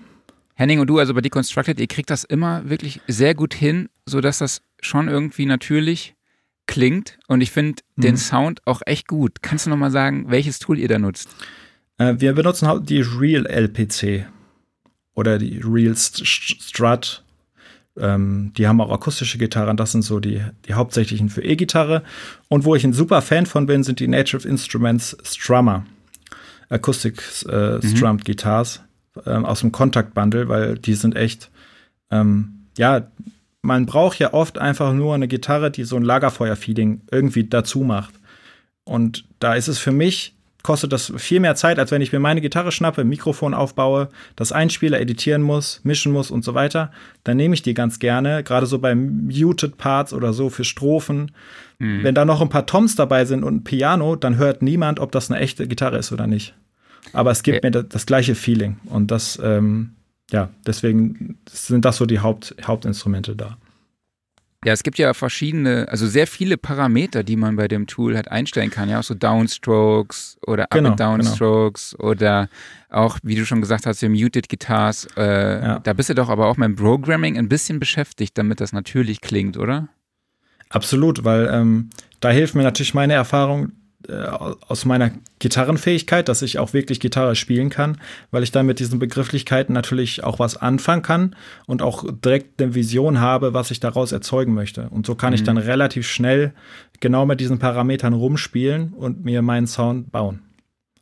Speaker 1: Henning und du, also bei Deconstructed, ihr kriegt das immer wirklich sehr gut hin, sodass das schon irgendwie natürlich klingt. Und ich finde mhm. den Sound auch echt gut. Kannst du nochmal sagen, welches Tool ihr da nutzt?
Speaker 3: Äh, wir benutzen die Real LPC oder die Real Strut. Ähm, die haben auch akustische Gitarren. Das sind so die, die hauptsächlichen für E-Gitarre. Und wo ich ein super Fan von bin, sind die Native Instruments Strummer. Acoustic äh, mhm. Strummed. Guitars ähm, aus dem Contact Bundle, weil die sind echt, ähm, ja, man braucht ja oft einfach nur eine Gitarre, die so ein Lagerfeuer-Feeling irgendwie dazu macht. Und da ist es für mich, kostet das viel mehr Zeit, als wenn ich mir meine Gitarre schnappe, Mikrofon aufbaue, das einspiele, editieren muss, mischen muss und so weiter. Dann nehme ich die ganz gerne, gerade so bei Muted Parts oder so für Strophen. Mhm. Wenn da noch ein paar Toms dabei sind und ein Piano, dann hört niemand, ob das eine echte Gitarre ist oder nicht. Aber es gibt okay. mir das, das, gleiche Feeling. Und das, ähm, ja, deswegen sind das so die Haupt, Hauptinstrumente da.
Speaker 1: Ja, es gibt ja verschiedene, also sehr viele Parameter, die man bei dem Tool halt einstellen kann. Ja, auch so Downstrokes oder Up genau, and Downstrokes genau. oder auch, wie du schon gesagt hast, Muted Guitars. Äh, ja. Da bist du doch aber auch beim Programming ein bisschen beschäftigt, damit das natürlich klingt, oder?
Speaker 3: Absolut, weil ähm, da hilft mir natürlich meine Erfahrung, äh, aus meiner Gitarrenfähigkeit, dass ich auch wirklich Gitarre spielen kann, weil ich dann mit diesen Begrifflichkeiten natürlich auch was anfangen kann und auch direkt eine Vision habe, was ich daraus erzeugen möchte. Und so kann mhm. ich dann relativ schnell genau mit diesen Parametern rumspielen und mir meinen Sound bauen.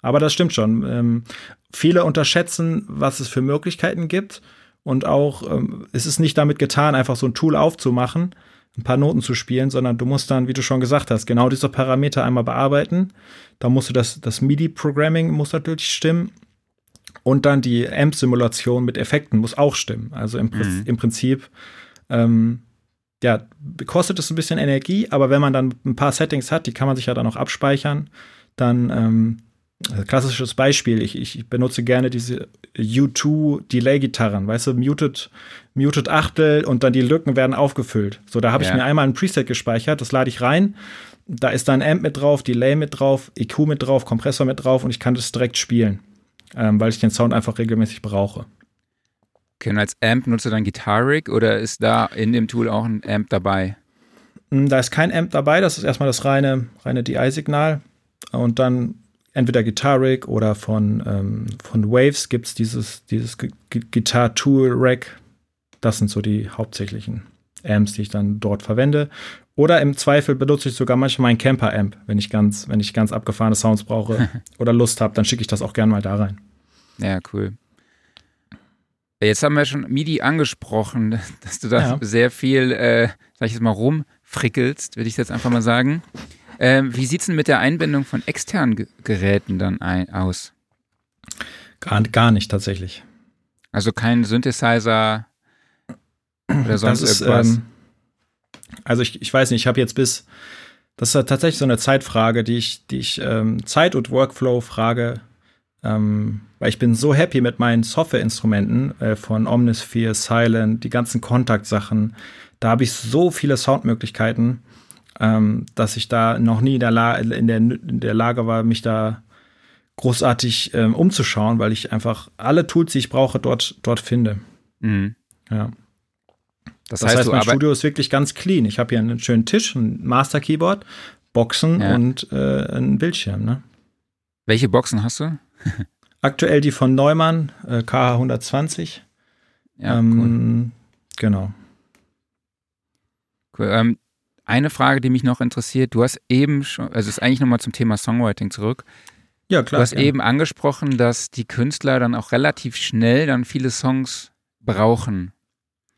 Speaker 3: Aber das stimmt schon. Ähm, viele unterschätzen, was es für Möglichkeiten gibt. Und auch ähm, es ist nicht damit getan, einfach so ein Tool aufzumachen, ein paar Noten zu spielen, sondern du musst dann, wie du schon gesagt hast, genau diese Parameter einmal bearbeiten. Da musst du das, das MIDI-Programming muss natürlich stimmen. Und dann die Amp-Simulation mit Effekten muss auch stimmen. Also im, mhm. im Prinzip, ähm, ja, kostet es ein bisschen Energie, aber wenn man dann ein paar Settings hat, die kann man sich ja dann auch abspeichern, dann ähm, klassisches Beispiel, ich, ich benutze gerne diese U2 Delay-Gitarren, weißt du, muted, muted Achtel und dann die Lücken werden aufgefüllt. So, da habe ja. ich mir einmal ein Preset gespeichert, das lade ich rein. Da ist dann Amp mit drauf, Delay mit drauf, EQ mit drauf, Kompressor mit drauf und ich kann das direkt spielen, ähm, weil ich den Sound einfach regelmäßig brauche.
Speaker 1: Okay, und als Amp nutzt du dann Guitar Rig oder ist da in dem Tool auch ein Amp dabei?
Speaker 3: Hm, da ist kein Amp dabei, das ist erstmal das reine, reine DI-Signal. Und dann entweder Guitar Rig oder von, ähm, von Waves gibt es dieses, dieses Guitar Tool Rack. Das sind so die hauptsächlichen Amps, die ich dann dort verwende. Oder im Zweifel benutze ich sogar manchmal ein Camper-Amp, wenn ich ganz, wenn ich ganz abgefahrene Sounds brauche [LAUGHS] oder Lust habe, dann schicke ich das auch gerne mal da rein.
Speaker 1: Ja, cool. Jetzt haben wir schon MIDI angesprochen, dass du da ja. sehr viel, äh, sag ich jetzt mal, rumfrickelst, würde ich jetzt einfach mal sagen. Ähm, wie sieht es denn mit der Einbindung von externen G Geräten dann ein, aus?
Speaker 3: Gar, gar nicht tatsächlich.
Speaker 1: Also kein Synthesizer oder sonst ist, irgendwas? Ähm,
Speaker 3: also ich, ich weiß nicht, ich habe jetzt bis, das ist tatsächlich so eine Zeitfrage, die ich, die ich ähm, Zeit- und Workflow-Frage, ähm, weil ich bin so happy mit meinen Softwareinstrumenten äh, von Omnisphere, Silent, die ganzen Kontaktsachen. Da habe ich so viele Soundmöglichkeiten ähm, dass ich da noch nie in der, La in der, in der Lage war, mich da großartig ähm, umzuschauen, weil ich einfach alle Tools, die ich brauche, dort, dort finde. Mhm. Ja. Das, das heißt, heißt mein Studio ist wirklich ganz clean. Ich habe hier einen schönen Tisch, ein Master Keyboard, Boxen ja. und äh, einen Bildschirm. Ne?
Speaker 1: Welche Boxen hast du?
Speaker 3: Aktuell die von Neumann, äh, KH120. Ja, ähm, cool. Genau.
Speaker 1: Cool. Ähm, eine Frage, die mich noch interessiert, du hast eben schon, also es ist eigentlich nochmal zum Thema Songwriting zurück.
Speaker 3: Ja, klar.
Speaker 1: Du hast ja. eben angesprochen, dass die Künstler dann auch relativ schnell dann viele Songs brauchen.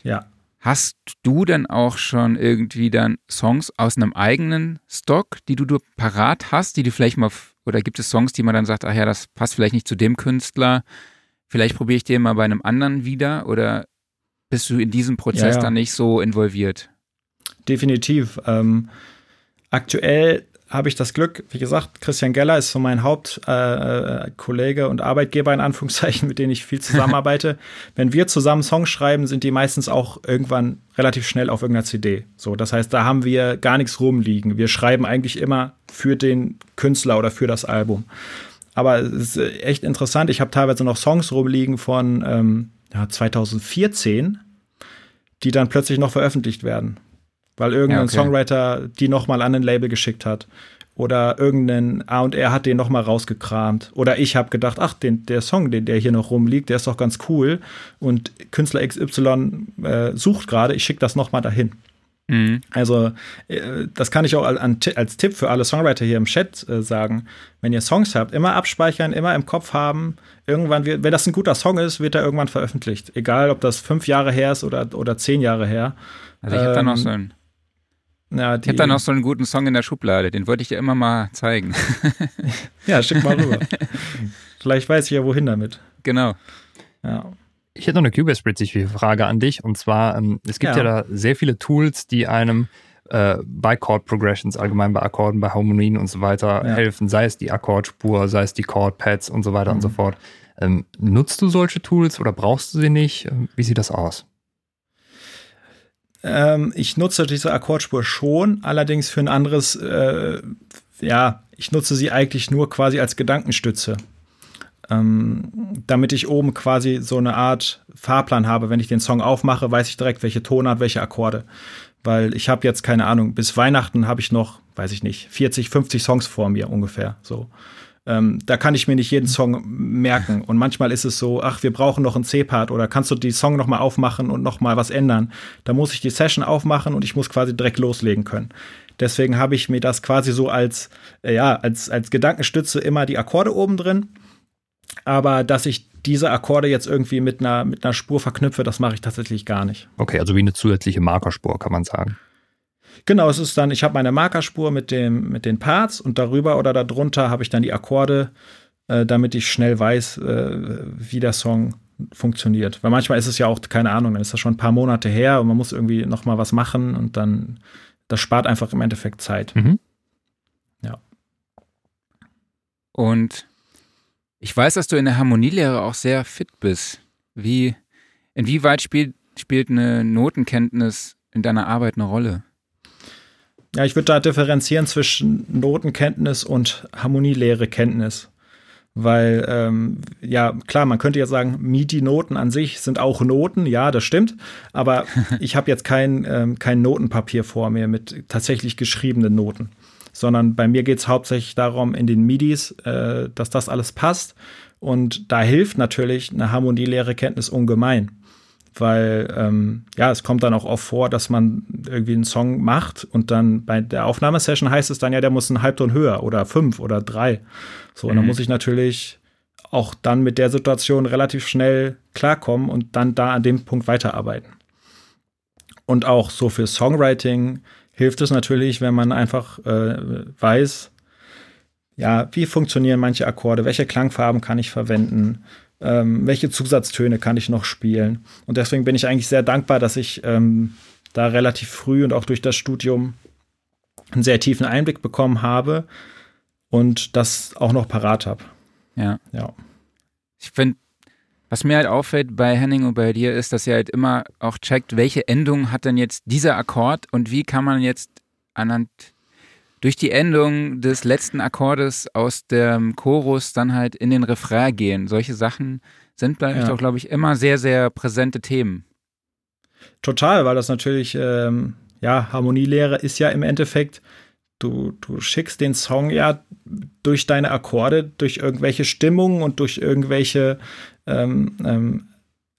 Speaker 3: Ja.
Speaker 1: Hast du denn auch schon irgendwie dann Songs aus einem eigenen Stock, die du, du parat hast, die du vielleicht mal, oder gibt es Songs, die man dann sagt, ach ja, das passt vielleicht nicht zu dem Künstler, vielleicht probiere ich den mal bei einem anderen wieder oder bist du in diesem Prozess ja, ja. dann nicht so involviert?
Speaker 3: Definitiv. Ähm, aktuell habe ich das Glück, wie gesagt, Christian Geller ist so mein Hauptkollege äh, und Arbeitgeber in Anführungszeichen, [LAUGHS] mit denen ich viel zusammenarbeite. Wenn wir zusammen Songs schreiben, sind die meistens auch irgendwann relativ schnell auf irgendeiner CD. So, das heißt, da haben wir gar nichts rumliegen. Wir schreiben eigentlich immer für den Künstler oder für das Album. Aber es ist echt interessant. Ich habe teilweise noch Songs rumliegen von ähm, ja, 2014, die dann plötzlich noch veröffentlicht werden weil irgendein ja, okay. Songwriter die nochmal an ein Label geschickt hat. Oder irgendein A&R hat den nochmal rausgekramt. Oder ich habe gedacht, ach, den, der Song, den, der hier noch rumliegt, der ist doch ganz cool. Und Künstler XY äh, sucht gerade, ich schicke das nochmal dahin. Mhm. Also, äh, das kann ich auch als, Tipp für alle Songwriter hier im Chat äh, sagen. Wenn ihr Songs habt, immer abspeichern, immer im Kopf haben. Irgendwann, wird, wenn das ein guter Song ist, wird er irgendwann veröffentlicht. Egal, ob das fünf Jahre her ist oder, oder zehn Jahre her.
Speaker 1: Also, ich habe ähm, da noch so ein ja, ich habe da noch so einen guten Song in der Schublade, den wollte ich dir immer mal zeigen. [LAUGHS]
Speaker 3: ja, schick mal rüber. [LAUGHS] Vielleicht weiß ich ja, wohin damit.
Speaker 1: Genau.
Speaker 2: Ja. Ich hätte noch eine Cubase-spezifische Frage an dich. Und zwar, ähm, es gibt ja. ja. da sehr viele Tools, die einem äh, bei Chord Progressions, allgemein bei Akkorden, bei Harmonien und so weiter ja. helfen. Sei es die Akkordspur, sei es die Chord Pads und so weiter mhm. und so mhm. fort. Ähm, nutzt du solche Tools oder brauchst du sie nicht? Ähm, wie sieht das aus?
Speaker 3: Ähm, ich nutze diese Akkordspur schon, allerdings für ein anderes, äh, ja, ich nutze sie eigentlich nur quasi als Gedankenstütze. Ähm, damit ich oben quasi so eine Art Fahrplan habe. Wenn ich den Song aufmache, weiß ich direkt, welche Tonart, welche Akkorde. Weil ich habe jetzt keine Ahnung, bis Weihnachten habe ich noch, weiß ich nicht, 40, 50 Songs vor mir ungefähr. So. Ähm, da kann ich mir nicht jeden Song merken. Und manchmal ist es so, ach, wir brauchen noch einen C-Part oder kannst du die Song noch mal aufmachen und noch mal was ändern. Da muss ich die Session aufmachen und ich muss quasi direkt loslegen können. Deswegen habe ich mir das quasi so als, äh, ja, als, als Gedankenstütze immer die Akkorde oben drin. Aber dass ich diese Akkorde jetzt irgendwie mit einer, mit einer Spur verknüpfe, das mache ich tatsächlich gar nicht.
Speaker 2: Okay, also wie eine zusätzliche Markerspur, kann man sagen.
Speaker 3: Genau, es ist dann, ich habe meine Markerspur mit, dem, mit den Parts und darüber oder darunter habe ich dann die Akkorde, äh, damit ich schnell weiß, äh, wie der Song funktioniert. Weil manchmal ist es ja auch, keine Ahnung, dann ist das schon ein paar Monate her und man muss irgendwie noch mal was machen und dann, das spart einfach im Endeffekt Zeit. Mhm. Ja.
Speaker 1: Und ich weiß, dass du in der Harmonielehre auch sehr fit bist. Wie, inwieweit spielt, spielt eine Notenkenntnis in deiner Arbeit eine Rolle?
Speaker 3: Ja, ich würde da differenzieren zwischen Notenkenntnis und Harmonielehre-Kenntnis. Weil, ähm, ja, klar, man könnte ja sagen, MIDI-Noten an sich sind auch Noten, ja, das stimmt. Aber [LAUGHS] ich habe jetzt kein, ähm, kein Notenpapier vor mir mit tatsächlich geschriebenen Noten. Sondern bei mir geht es hauptsächlich darum, in den MIDIs, äh, dass das alles passt. Und da hilft natürlich eine Harmonielehre-Kenntnis ungemein weil ähm, ja, es kommt dann auch oft vor, dass man irgendwie einen Song macht und dann bei der Aufnahmesession heißt es dann ja, der muss einen Halbton höher oder fünf oder drei. So, und dann mhm. muss ich natürlich auch dann mit der Situation relativ schnell klarkommen und dann da an dem Punkt weiterarbeiten. Und auch so für Songwriting hilft es natürlich, wenn man einfach äh, weiß, ja, wie funktionieren manche Akkorde, welche Klangfarben kann ich verwenden, ähm, welche Zusatztöne kann ich noch spielen. Und deswegen bin ich eigentlich sehr dankbar, dass ich ähm, da relativ früh und auch durch das Studium einen sehr tiefen Einblick bekommen habe und das auch noch parat habe.
Speaker 1: Ja. ja. Ich finde, was mir halt auffällt bei Henning und bei dir ist, dass ihr halt immer auch checkt, welche Endung hat denn jetzt dieser Akkord und wie kann man jetzt anhand durch die Endung des letzten Akkordes aus dem Chorus dann halt in den Refrain gehen. Solche Sachen sind, glaube ich, ja. auch, glaube ich, immer sehr, sehr präsente Themen.
Speaker 3: Total, weil das natürlich, ähm, ja, Harmonielehre ist ja im Endeffekt, du, du schickst den Song ja durch deine Akkorde, durch irgendwelche Stimmungen und durch irgendwelche ähm, ähm,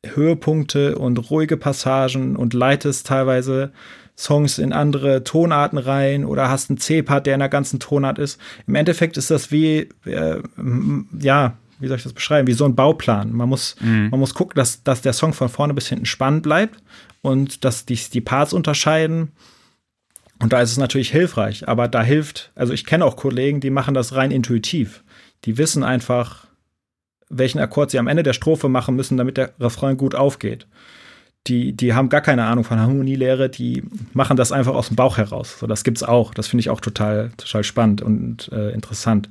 Speaker 3: Höhepunkte und ruhige Passagen und leitest teilweise Songs in andere Tonarten rein oder hast einen C-Part, der in der ganzen Tonart ist. Im Endeffekt ist das wie, äh, ja, wie soll ich das beschreiben, wie so ein Bauplan. Man muss, mhm. man muss gucken, dass, dass der Song von vorne bis hinten spannend bleibt und dass die, die Parts unterscheiden. Und da ist es natürlich hilfreich, aber da hilft, also ich kenne auch Kollegen, die machen das rein intuitiv. Die wissen einfach, welchen Akkord sie am Ende der Strophe machen müssen, damit der Refrain gut aufgeht die, die haben gar keine Ahnung von Harmonielehre, die machen das einfach aus dem Bauch heraus. So, das gibt's auch. Das finde ich auch total, total spannend und äh, interessant.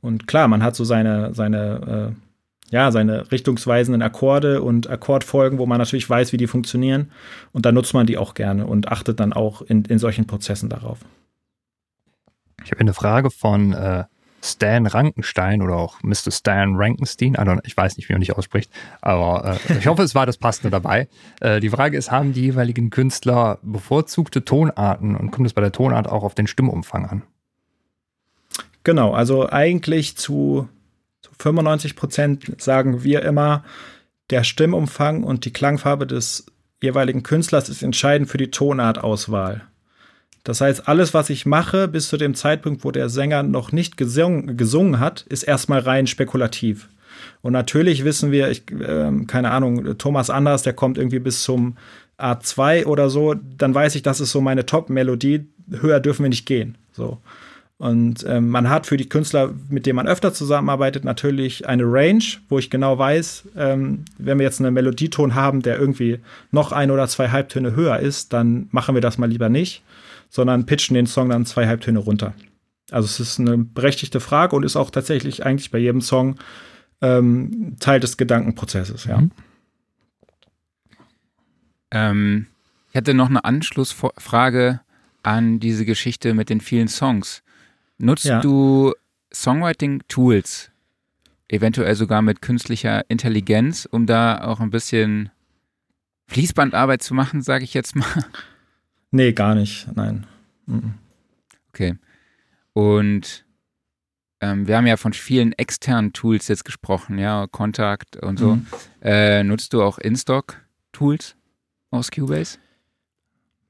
Speaker 3: Und klar, man hat so seine, seine, äh, ja, seine richtungsweisenden Akkorde und Akkordfolgen, wo man natürlich weiß, wie die funktionieren. Und da nutzt man die auch gerne und achtet dann auch in, in solchen Prozessen darauf.
Speaker 2: Ich habe eine Frage von äh, Stan Rankenstein oder auch Mr. Stan Rankenstein. ich weiß nicht, wie man dich ausspricht, aber äh, ich hoffe, es war das Passende dabei. Äh, die Frage ist, haben die jeweiligen Künstler bevorzugte Tonarten und kommt es bei der Tonart auch auf den Stimmumfang an?
Speaker 3: Genau, also eigentlich zu, zu 95 Prozent sagen wir immer, der Stimmumfang und die Klangfarbe des jeweiligen Künstlers ist entscheidend für die Tonartauswahl. Das heißt, alles, was ich mache, bis zu dem Zeitpunkt, wo der Sänger noch nicht gesungen, gesungen hat, ist erstmal rein spekulativ. Und natürlich wissen wir, ich, äh, keine Ahnung, Thomas Anders, der kommt irgendwie bis zum A2 oder so, dann weiß ich, das ist so meine Top-Melodie. Höher dürfen wir nicht gehen. So. Und ähm, man hat für die Künstler, mit denen man öfter zusammenarbeitet, natürlich eine Range, wo ich genau weiß, ähm, wenn wir jetzt einen Melodieton haben, der irgendwie noch ein oder zwei Halbtöne höher ist, dann machen wir das mal lieber nicht sondern pitchen den Song dann zwei Halbtöne runter. Also es ist eine berechtigte Frage und ist auch tatsächlich eigentlich bei jedem Song ähm, Teil des Gedankenprozesses, ja. Mhm.
Speaker 1: Ähm, ich hatte noch eine Anschlussfrage an diese Geschichte mit den vielen Songs. Nutzt ja. du Songwriting-Tools, eventuell sogar mit künstlicher Intelligenz, um da auch ein bisschen Fließbandarbeit zu machen, sage ich jetzt mal?
Speaker 3: Nee, gar nicht. Nein.
Speaker 1: Okay. Und ähm, wir haben ja von vielen externen Tools jetzt gesprochen, ja, Kontakt und so. Mhm. Äh, nutzt du auch In-Stock-Tools aus Cubase?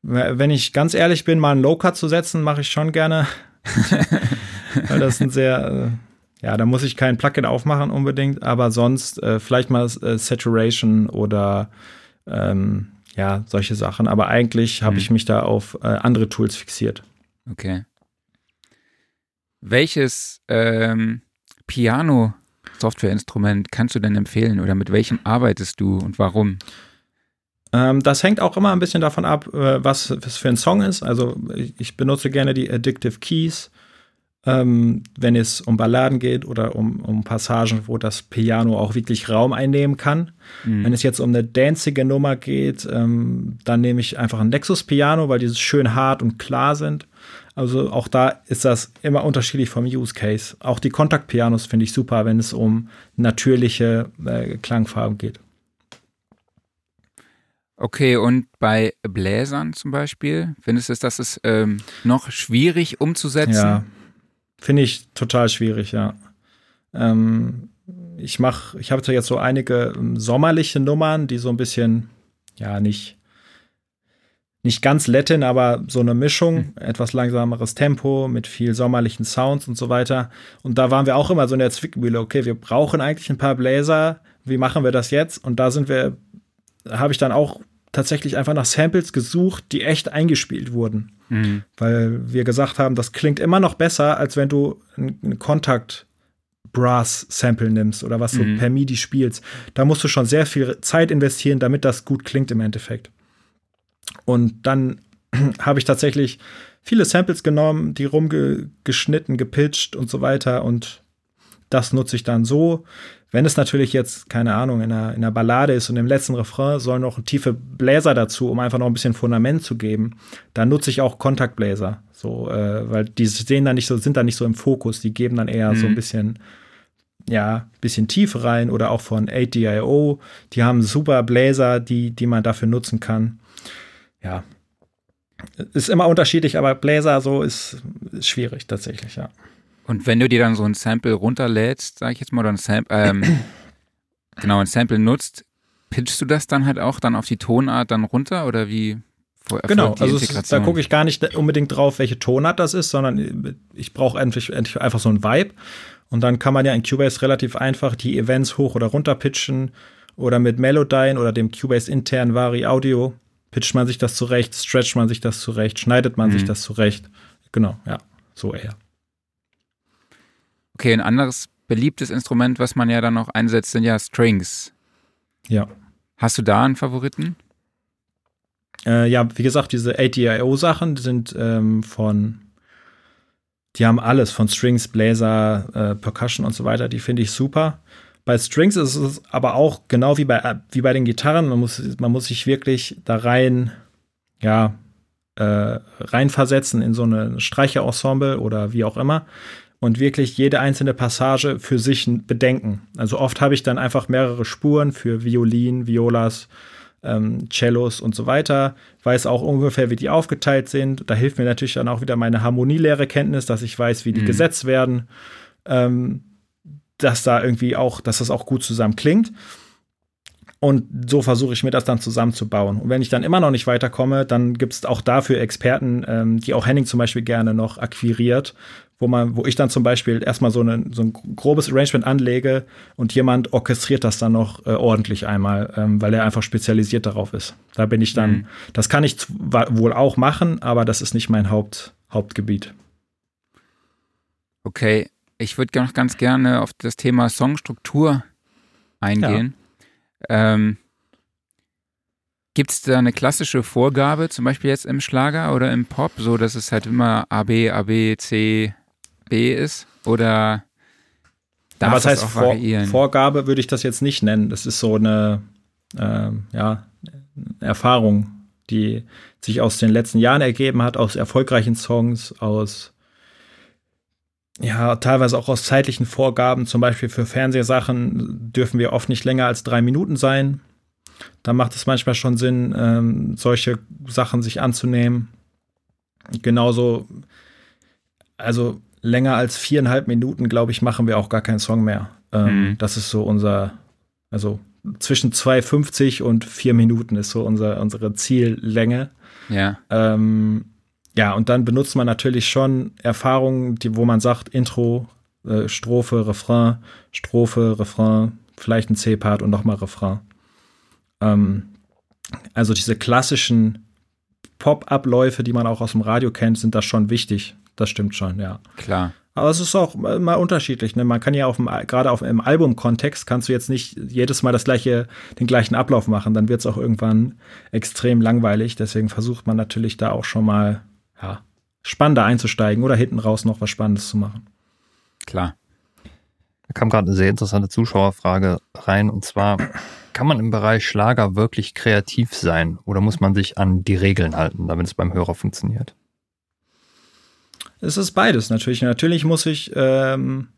Speaker 3: Wenn ich ganz ehrlich bin, mal einen Low-Cut zu setzen, mache ich schon gerne. [LAUGHS] Weil das ein sehr, äh, ja, da muss ich kein Plugin aufmachen unbedingt, aber sonst äh, vielleicht mal äh, Saturation oder ähm, ja, solche Sachen. Aber eigentlich habe hm. ich mich da auf äh, andere Tools fixiert.
Speaker 1: Okay. Welches ähm, Piano-Software-Instrument kannst du denn empfehlen oder mit welchem arbeitest du und warum?
Speaker 3: Ähm, das hängt auch immer ein bisschen davon ab, äh, was es für ein Song ist. Also ich benutze gerne die Addictive Keys ähm, wenn es um Balladen geht oder um, um Passagen, wo das Piano auch wirklich Raum einnehmen kann. Mhm. Wenn es jetzt um eine danzige Nummer geht, ähm, dann nehme ich einfach ein Nexus-Piano, weil die schön hart und klar sind. Also auch da ist das immer unterschiedlich vom Use Case. Auch die Kontaktpianos finde ich super, wenn es um natürliche äh, Klangfarben geht.
Speaker 1: Okay, und bei Bläsern zum Beispiel, findest du, das ist ähm, noch schwierig umzusetzen?
Speaker 3: Ja, Finde ich total schwierig, ja. Ähm, ich mache, ich habe jetzt so einige ähm, sommerliche Nummern, die so ein bisschen, ja, nicht, nicht ganz Latin, aber so eine Mischung, mhm. etwas langsameres Tempo mit viel sommerlichen Sounds und so weiter. Und da waren wir auch immer so in der Zwickmühle, okay, wir brauchen eigentlich ein paar Bläser, wie machen wir das jetzt? Und da sind wir, habe ich dann auch tatsächlich einfach nach Samples gesucht, die echt eingespielt wurden. Mhm. Weil wir gesagt haben, das klingt immer noch besser, als wenn du ein Kontakt Brass Sample nimmst oder was mhm. du per MIDI spielst. Da musst du schon sehr viel Zeit investieren, damit das gut klingt im Endeffekt. Und dann [CLEARS THROAT] habe ich tatsächlich viele Samples genommen, die rumgeschnitten, gepitcht und so weiter und das nutze ich dann so. Wenn es natürlich jetzt, keine Ahnung, in einer, in einer Ballade ist und im letzten Refrain sollen noch tiefe Bläser dazu, um einfach noch ein bisschen Fundament zu geben, dann nutze ich auch Kontaktbläser. So, äh, weil die sehen dann nicht so, sind dann nicht so im Fokus, die geben dann eher mhm. so ein bisschen, ja, bisschen Tiefe rein oder auch von 8DIO. Die haben super Bläser, die, die man dafür nutzen kann. Ja. Ist immer unterschiedlich, aber Bläser so ist, ist schwierig tatsächlich, ja.
Speaker 1: Und wenn du dir dann so ein Sample runterlädst, sag ich jetzt mal, oder ein Sample, ähm, [CLEARS THROAT] genau, ein Sample nutzt, pitchst du das dann halt auch dann auf die Tonart dann runter oder wie?
Speaker 3: Genau, also ist, da gucke ich gar nicht unbedingt drauf, welche Tonart das ist, sondern ich brauche endlich, endlich einfach so ein Vibe. Und dann kann man ja in Cubase relativ einfach die Events hoch oder runter pitchen oder mit Melodyne oder dem Cubase internen Vari Audio pitcht man sich das zurecht, stretcht man sich das zurecht, schneidet man mhm. sich das zurecht. Genau, ja, so eher.
Speaker 1: Okay, ein anderes beliebtes Instrument, was man ja dann noch einsetzt, sind ja Strings.
Speaker 3: Ja.
Speaker 1: Hast du da einen Favoriten?
Speaker 3: Äh, ja, wie gesagt, diese ATIO-Sachen sind ähm, von, die haben alles, von Strings, Bläser, äh, Percussion und so weiter, die finde ich super. Bei Strings ist es aber auch genau wie bei, wie bei den Gitarren, man muss, man muss sich wirklich da rein, ja, äh, reinversetzen in so eine Streicherensemble oder wie auch immer und wirklich jede einzelne Passage für sich bedenken. Also oft habe ich dann einfach mehrere Spuren für Violin, Violas, ähm, Cellos und so weiter, weiß auch ungefähr, wie die aufgeteilt sind. Da hilft mir natürlich dann auch wieder meine Harmonielehre-Kenntnis, dass ich weiß, wie die mhm. gesetzt werden, ähm, dass da irgendwie auch, dass das auch gut zusammen klingt. Und so versuche ich mir das dann zusammenzubauen. Und wenn ich dann immer noch nicht weiterkomme, dann gibt es auch dafür Experten, ähm, die auch Henning zum Beispiel gerne noch akquiriert, wo man, wo ich dann zum Beispiel erstmal so, eine, so ein grobes Arrangement anlege und jemand orchestriert das dann noch äh, ordentlich einmal, ähm, weil er einfach spezialisiert darauf ist. Da bin ich dann, mhm. das kann ich wohl auch machen, aber das ist nicht mein Haupt, Hauptgebiet.
Speaker 1: Okay, ich würde noch ganz gerne auf das Thema Songstruktur eingehen. Ja. Ähm, Gibt es da eine klassische Vorgabe, zum Beispiel jetzt im Schlager oder im Pop, so dass es halt immer A, B, A, B, C, B ist? Oder
Speaker 3: darf ja, was heißt auch Vor variieren? Vorgabe würde ich das jetzt nicht nennen. Das ist so eine äh, ja, Erfahrung, die sich aus den letzten Jahren ergeben hat, aus erfolgreichen Songs, aus ja, teilweise auch aus zeitlichen Vorgaben, zum Beispiel für Fernsehsachen dürfen wir oft nicht länger als drei Minuten sein. Da macht es manchmal schon Sinn, ähm, solche Sachen sich anzunehmen. Genauso, also länger als viereinhalb Minuten, glaube ich, machen wir auch gar keinen Song mehr. Ähm, mhm. Das ist so unser, also zwischen 2,50 und vier Minuten ist so unser, unsere Ziellänge.
Speaker 1: Ja.
Speaker 3: Ähm, ja, und dann benutzt man natürlich schon Erfahrungen, die, wo man sagt, Intro, äh, Strophe, Refrain, Strophe, Refrain, vielleicht ein C-Part und nochmal Refrain. Ähm, also diese klassischen Pop-Abläufe, die man auch aus dem Radio kennt, sind da schon wichtig. Das stimmt schon, ja.
Speaker 1: Klar.
Speaker 3: Aber es ist auch mal unterschiedlich. Ne? Man kann ja auf dem, gerade auf im Albumkontext kannst du jetzt nicht jedes Mal das gleiche, den gleichen Ablauf machen. Dann wird es auch irgendwann extrem langweilig. Deswegen versucht man natürlich da auch schon mal ja, spannender einzusteigen oder hinten raus noch was Spannendes zu machen.
Speaker 1: Klar.
Speaker 2: Da kam gerade eine sehr interessante Zuschauerfrage rein und zwar kann man im Bereich Schlager wirklich kreativ sein oder muss man sich an die Regeln halten, damit es beim Hörer funktioniert?
Speaker 3: Es ist beides natürlich. Natürlich muss ich, ähm,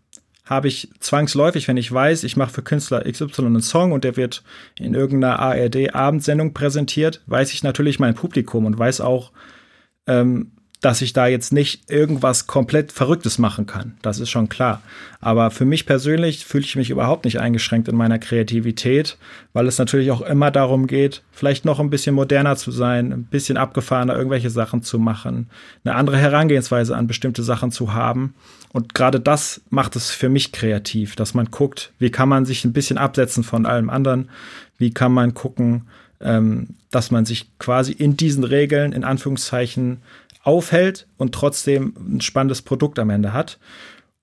Speaker 3: habe ich zwangsläufig, wenn ich weiß, ich mache für Künstler XY einen Song und der wird in irgendeiner ARD-Abendsendung präsentiert, weiß ich natürlich mein Publikum und weiß auch, ähm, dass ich da jetzt nicht irgendwas komplett Verrücktes machen kann. Das ist schon klar. Aber für mich persönlich fühle ich mich überhaupt nicht eingeschränkt in meiner Kreativität, weil es natürlich auch immer darum geht, vielleicht noch ein bisschen moderner zu sein, ein bisschen abgefahrener irgendwelche Sachen zu machen, eine andere Herangehensweise an bestimmte Sachen zu haben. Und gerade das macht es für mich kreativ, dass man guckt, wie kann man sich ein bisschen absetzen von allem anderen, wie kann man gucken, ähm, dass man sich quasi in diesen Regeln, in Anführungszeichen, aufhält und trotzdem ein spannendes Produkt am Ende hat.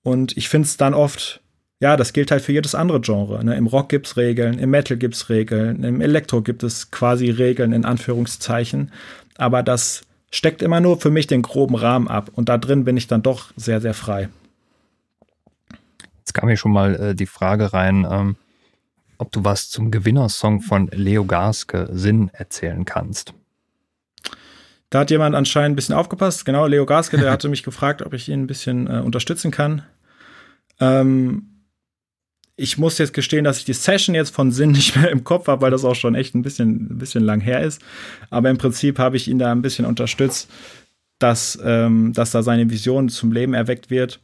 Speaker 3: Und ich finde es dann oft, ja, das gilt halt für jedes andere Genre. Ne? Im Rock gibt es Regeln, im Metal gibt es Regeln, im Elektro gibt es quasi Regeln in Anführungszeichen. Aber das steckt immer nur für mich den groben Rahmen ab. Und da drin bin ich dann doch sehr, sehr frei.
Speaker 2: Jetzt kam hier schon mal äh, die Frage rein, ähm, ob du was zum Gewinnersong von Leo Garske Sinn erzählen kannst.
Speaker 3: Da hat jemand anscheinend ein bisschen aufgepasst. Genau, Leo Gaske, der [LAUGHS] hatte mich gefragt, ob ich ihn ein bisschen äh, unterstützen kann. Ähm, ich muss jetzt gestehen, dass ich die Session jetzt von Sinn [LAUGHS] nicht mehr im Kopf habe, weil das auch schon echt ein bisschen, ein bisschen lang her ist. Aber im Prinzip habe ich ihn da ein bisschen unterstützt, dass, ähm, dass da seine Vision zum Leben erweckt wird.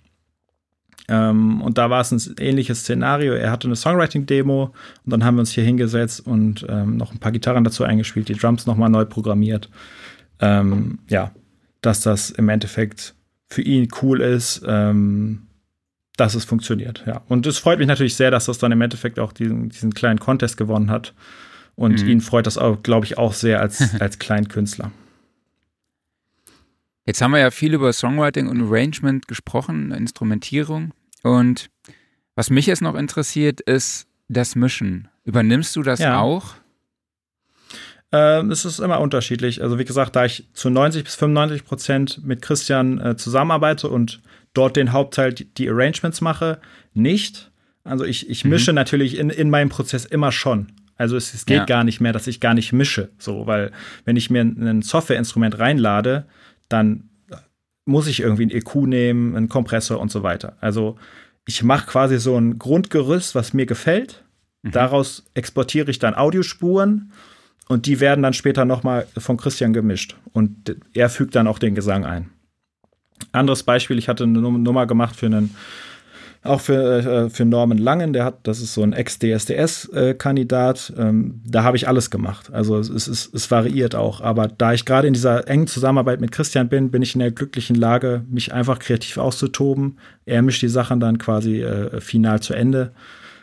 Speaker 3: Ähm, und da war es ein ähnliches Szenario. Er hatte eine Songwriting-Demo und dann haben wir uns hier hingesetzt und ähm, noch ein paar Gitarren dazu eingespielt, die Drums nochmal neu programmiert ähm, ja, dass das im Endeffekt für ihn cool ist, ähm, dass es funktioniert. Ja. Und es freut mich natürlich sehr, dass das dann im Endeffekt auch diesen, diesen kleinen Contest gewonnen hat. Und mhm. ihn freut das auch, glaube ich, auch sehr als, [LAUGHS] als Kleinkünstler.
Speaker 1: Jetzt haben wir ja viel über Songwriting und Arrangement gesprochen, Instrumentierung. Und was mich jetzt noch interessiert, ist das Mischen. Übernimmst du das ja. auch?
Speaker 3: Äh, es ist immer unterschiedlich. Also wie gesagt, da ich zu 90 bis 95 Prozent mit Christian äh, zusammenarbeite und dort den Hauptteil die, die Arrangements mache, nicht. Also ich, ich mhm. mische natürlich in, in meinem Prozess immer schon. Also es, es geht ja. gar nicht mehr, dass ich gar nicht mische. So, weil wenn ich mir ein Softwareinstrument reinlade, dann muss ich irgendwie ein EQ nehmen, einen Kompressor und so weiter. Also ich mache quasi so ein Grundgerüst, was mir gefällt. Mhm. Daraus exportiere ich dann Audiospuren und die werden dann später nochmal von Christian gemischt. Und er fügt dann auch den Gesang ein. Anderes Beispiel, ich hatte eine Nummer gemacht für einen auch für, äh, für Norman Langen, der hat, das ist so ein Ex-DSDS-Kandidat, ähm, da habe ich alles gemacht. Also es, es, es variiert auch. Aber da ich gerade in dieser engen Zusammenarbeit mit Christian bin, bin ich in der glücklichen Lage, mich einfach kreativ auszutoben. Er mischt die Sachen dann quasi äh, final zu Ende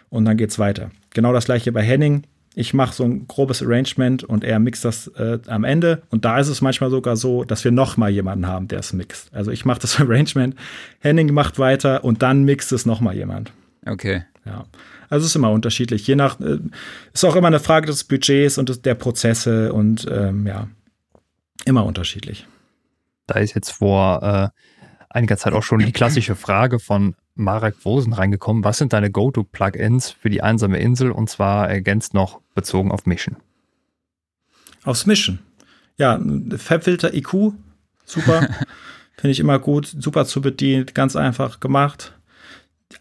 Speaker 3: und dann geht's weiter. Genau das gleiche bei Henning ich mache so ein grobes Arrangement und er mixt das äh, am Ende. Und da ist es manchmal sogar so, dass wir noch mal jemanden haben, der es mixt. Also ich mache das [LAUGHS] Arrangement, Henning macht weiter und dann mixt es noch mal jemand.
Speaker 1: Okay.
Speaker 3: Ja. Also es ist immer unterschiedlich. Je nach, äh, ist auch immer eine Frage des Budgets und des, der Prozesse und ähm, ja, immer unterschiedlich.
Speaker 2: Da ist jetzt vor äh, einiger Zeit auch schon die klassische Frage von Marek Wosen reingekommen. Was sind deine Go-To-Plugins für die einsame Insel? Und zwar ergänzt noch bezogen auf Mission.
Speaker 3: Aufs Mission. Ja, Fabfilter IQ, super. [LAUGHS] Finde ich immer gut, super zu bedienen, ganz einfach gemacht.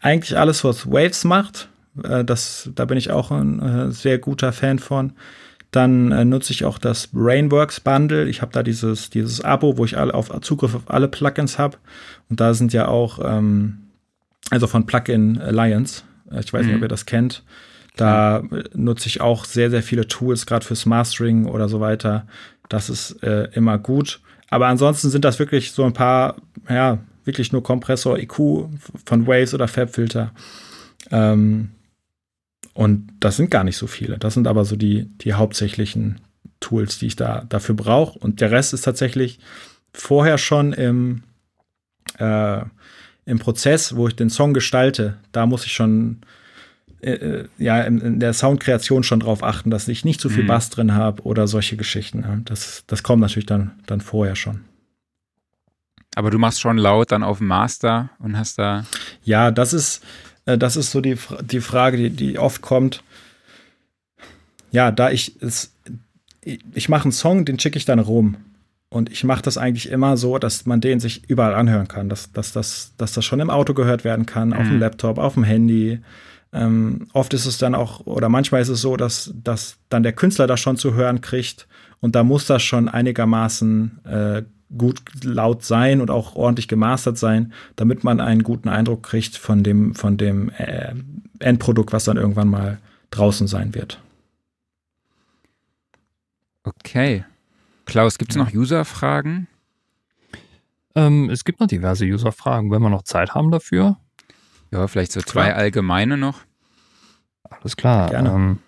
Speaker 3: Eigentlich alles, was Waves macht, äh, das, da bin ich auch ein äh, sehr guter Fan von. Dann äh, nutze ich auch das Brainworks Bundle. Ich habe da dieses, dieses Abo, wo ich alle auf Zugriff auf alle Plugins habe. Und da sind ja auch ähm, also von Plugin Alliance. Äh, ich weiß mhm. nicht, ob mhm. ihr das kennt. Da nutze ich auch sehr, sehr viele Tools, gerade fürs Mastering oder so weiter. Das ist äh, immer gut. Aber ansonsten sind das wirklich so ein paar, ja, wirklich nur Kompressor, IQ von Waves oder Fabfilter. Ähm, und das sind gar nicht so viele. Das sind aber so die, die hauptsächlichen Tools, die ich da dafür brauche. Und der Rest ist tatsächlich vorher schon im, äh, im Prozess, wo ich den Song gestalte, da muss ich schon äh, äh, ja in, in, der Soundkreation schon drauf achten, dass ich nicht zu viel mhm. Bass drin habe oder solche Geschichten. Das, das kommt natürlich dann, dann vorher schon.
Speaker 1: Aber du machst schon laut dann auf dem Master und hast da.
Speaker 3: Ja, das ist, äh, das ist so die, die Frage, die, die oft kommt. Ja, da ich es, ich mache einen Song, den schicke ich dann rum. Und ich mache das eigentlich immer so, dass man den sich überall anhören kann, dass, dass, dass, dass das schon im Auto gehört werden kann, auf dem mhm. Laptop, auf dem Handy. Ähm, oft ist es dann auch, oder manchmal ist es so, dass, dass dann der Künstler das schon zu hören kriegt und da muss das schon einigermaßen äh, gut laut sein und auch ordentlich gemastert sein, damit man einen guten Eindruck kriegt von dem, von dem äh, Endprodukt, was dann irgendwann mal draußen sein wird.
Speaker 1: Okay. Klaus, gibt es noch User-Fragen?
Speaker 2: Ähm, es gibt noch diverse User-Fragen, wenn wir noch Zeit haben dafür.
Speaker 1: Ja, vielleicht so zwei klar. allgemeine noch.
Speaker 2: Alles klar. Ähm,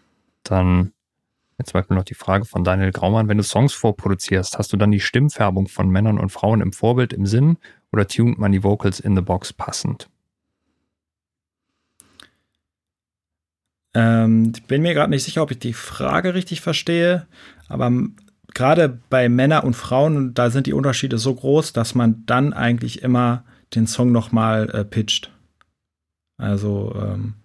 Speaker 2: dann jetzt zum Beispiel noch die Frage von Daniel Graumann. Wenn du Songs vorproduzierst, hast du dann die Stimmfärbung von Männern und Frauen im Vorbild im Sinn oder tunt man die Vocals in the Box passend?
Speaker 3: Ähm, ich bin mir gerade nicht sicher, ob ich die Frage richtig verstehe, aber gerade bei Männern und Frauen, da sind die Unterschiede so groß, dass man dann eigentlich immer den Song nochmal äh, pitcht. Also, ähm,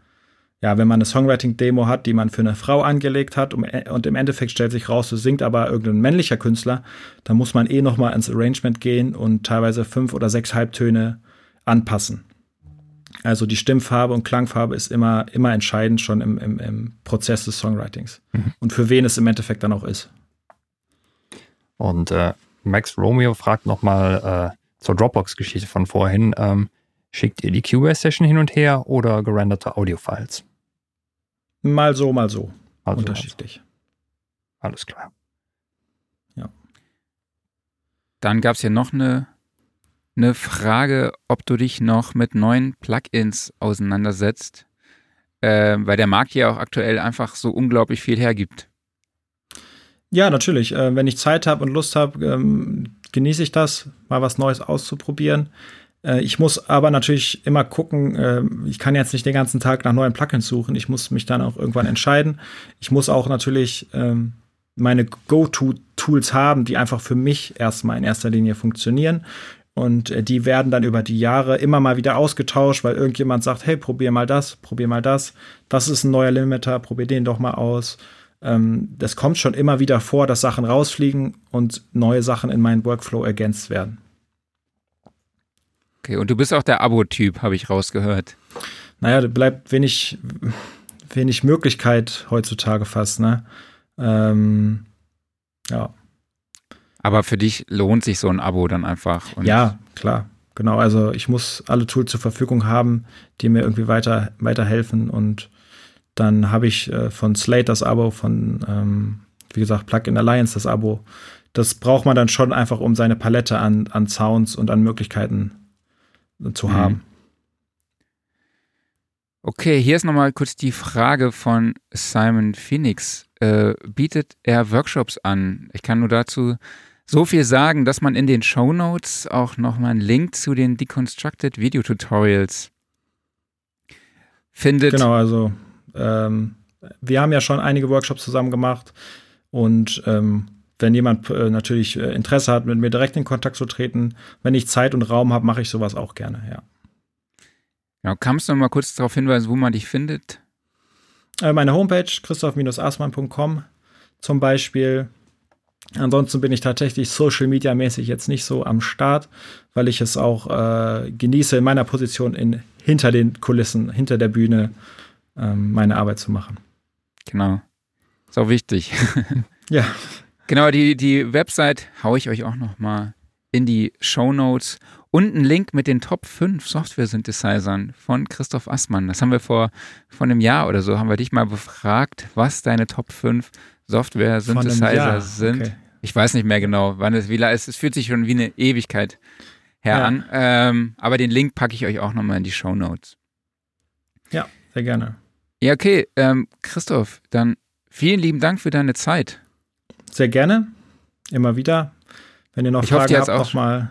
Speaker 3: ja, wenn man eine Songwriting-Demo hat, die man für eine Frau angelegt hat und, und im Endeffekt stellt sich raus, es singt aber irgendein männlicher Künstler, dann muss man eh nochmal ins Arrangement gehen und teilweise fünf oder sechs Halbtöne anpassen. Also die Stimmfarbe und Klangfarbe ist immer, immer entscheidend schon im, im, im Prozess des Songwritings. Mhm. Und für wen es im Endeffekt dann auch ist.
Speaker 2: Und äh, Max Romeo fragt nochmal äh, zur Dropbox-Geschichte von vorhin. Ähm, schickt ihr die Cubase-Session hin und her oder gerenderte Audio-Files?
Speaker 3: Mal so, mal so. Also, Unterschiedlich.
Speaker 2: Also. Alles klar.
Speaker 3: Ja.
Speaker 1: Dann gab es hier noch eine, eine Frage, ob du dich noch mit neuen Plugins auseinandersetzt, äh, weil der Markt ja auch aktuell einfach so unglaublich viel hergibt.
Speaker 3: Ja, natürlich. Äh, wenn ich Zeit habe und Lust habe, ähm, genieße ich das, mal was Neues auszuprobieren. Äh, ich muss aber natürlich immer gucken, äh, ich kann jetzt nicht den ganzen Tag nach neuen Plugins suchen. Ich muss mich dann auch irgendwann entscheiden. Ich muss auch natürlich ähm, meine Go-To-Tools haben, die einfach für mich erstmal in erster Linie funktionieren. Und die werden dann über die Jahre immer mal wieder ausgetauscht, weil irgendjemand sagt, hey, probier mal das, probier mal das. Das ist ein neuer Limiter, probier den doch mal aus. Ähm, das kommt schon immer wieder vor, dass Sachen rausfliegen und neue Sachen in meinen Workflow ergänzt werden.
Speaker 1: Okay, und du bist auch der Abo-Typ, habe ich rausgehört.
Speaker 3: Naja, da bleibt wenig, wenig Möglichkeit heutzutage fast, ne? Ähm, ja.
Speaker 1: Aber für dich lohnt sich so ein Abo dann einfach.
Speaker 3: ja, klar. Genau, also ich muss alle Tools zur Verfügung haben, die mir irgendwie weiter, weiterhelfen. Und dann habe ich äh, von Slate das Abo, von, ähm, wie gesagt, Plugin Alliance das Abo. Das braucht man dann schon einfach, um seine Palette an, an Sounds und an Möglichkeiten zu mhm. haben.
Speaker 1: Okay, hier ist nochmal kurz die Frage von Simon Phoenix. Äh, bietet er Workshops an? Ich kann nur dazu so viel sagen, dass man in den Show Notes auch nochmal einen Link zu den Deconstructed Video Tutorials findet.
Speaker 3: Genau, also ähm, wir haben ja schon einige Workshops zusammen gemacht und ähm, wenn jemand äh, natürlich äh, Interesse hat, mit mir direkt in Kontakt zu treten, wenn ich Zeit und Raum habe, mache ich sowas auch gerne, ja.
Speaker 1: Genau, kannst du noch mal kurz darauf hinweisen, wo man dich findet?
Speaker 3: Äh, meine Homepage, christoph-aßmann.com zum Beispiel. Ansonsten bin ich tatsächlich social media mäßig jetzt nicht so am Start, weil ich es auch äh, genieße, in meiner Position in, hinter den Kulissen, hinter der Bühne meine Arbeit zu machen.
Speaker 1: Genau. Ist auch wichtig. [LAUGHS]
Speaker 3: ja.
Speaker 1: Genau, die, die Website haue ich euch auch noch mal in die Show Notes und einen Link mit den Top 5 Software-Synthesizern von Christoph Assmann. Das haben wir vor, vor einem Jahr oder so, haben wir dich mal befragt, was deine Top 5 Software-Synthesizer sind. Okay. Ich weiß nicht mehr genau, wann es wie ist. Es fühlt sich schon wie eine Ewigkeit her ja. an. Ähm, aber den Link packe ich euch auch nochmal in die Show Notes.
Speaker 3: Ja, sehr gerne.
Speaker 1: Ja, okay. Ähm, Christoph, dann vielen lieben Dank für deine Zeit.
Speaker 3: Sehr gerne. Immer wieder. Wenn ihr noch
Speaker 1: ich
Speaker 3: Fragen
Speaker 1: hoffe,
Speaker 3: habt, nochmal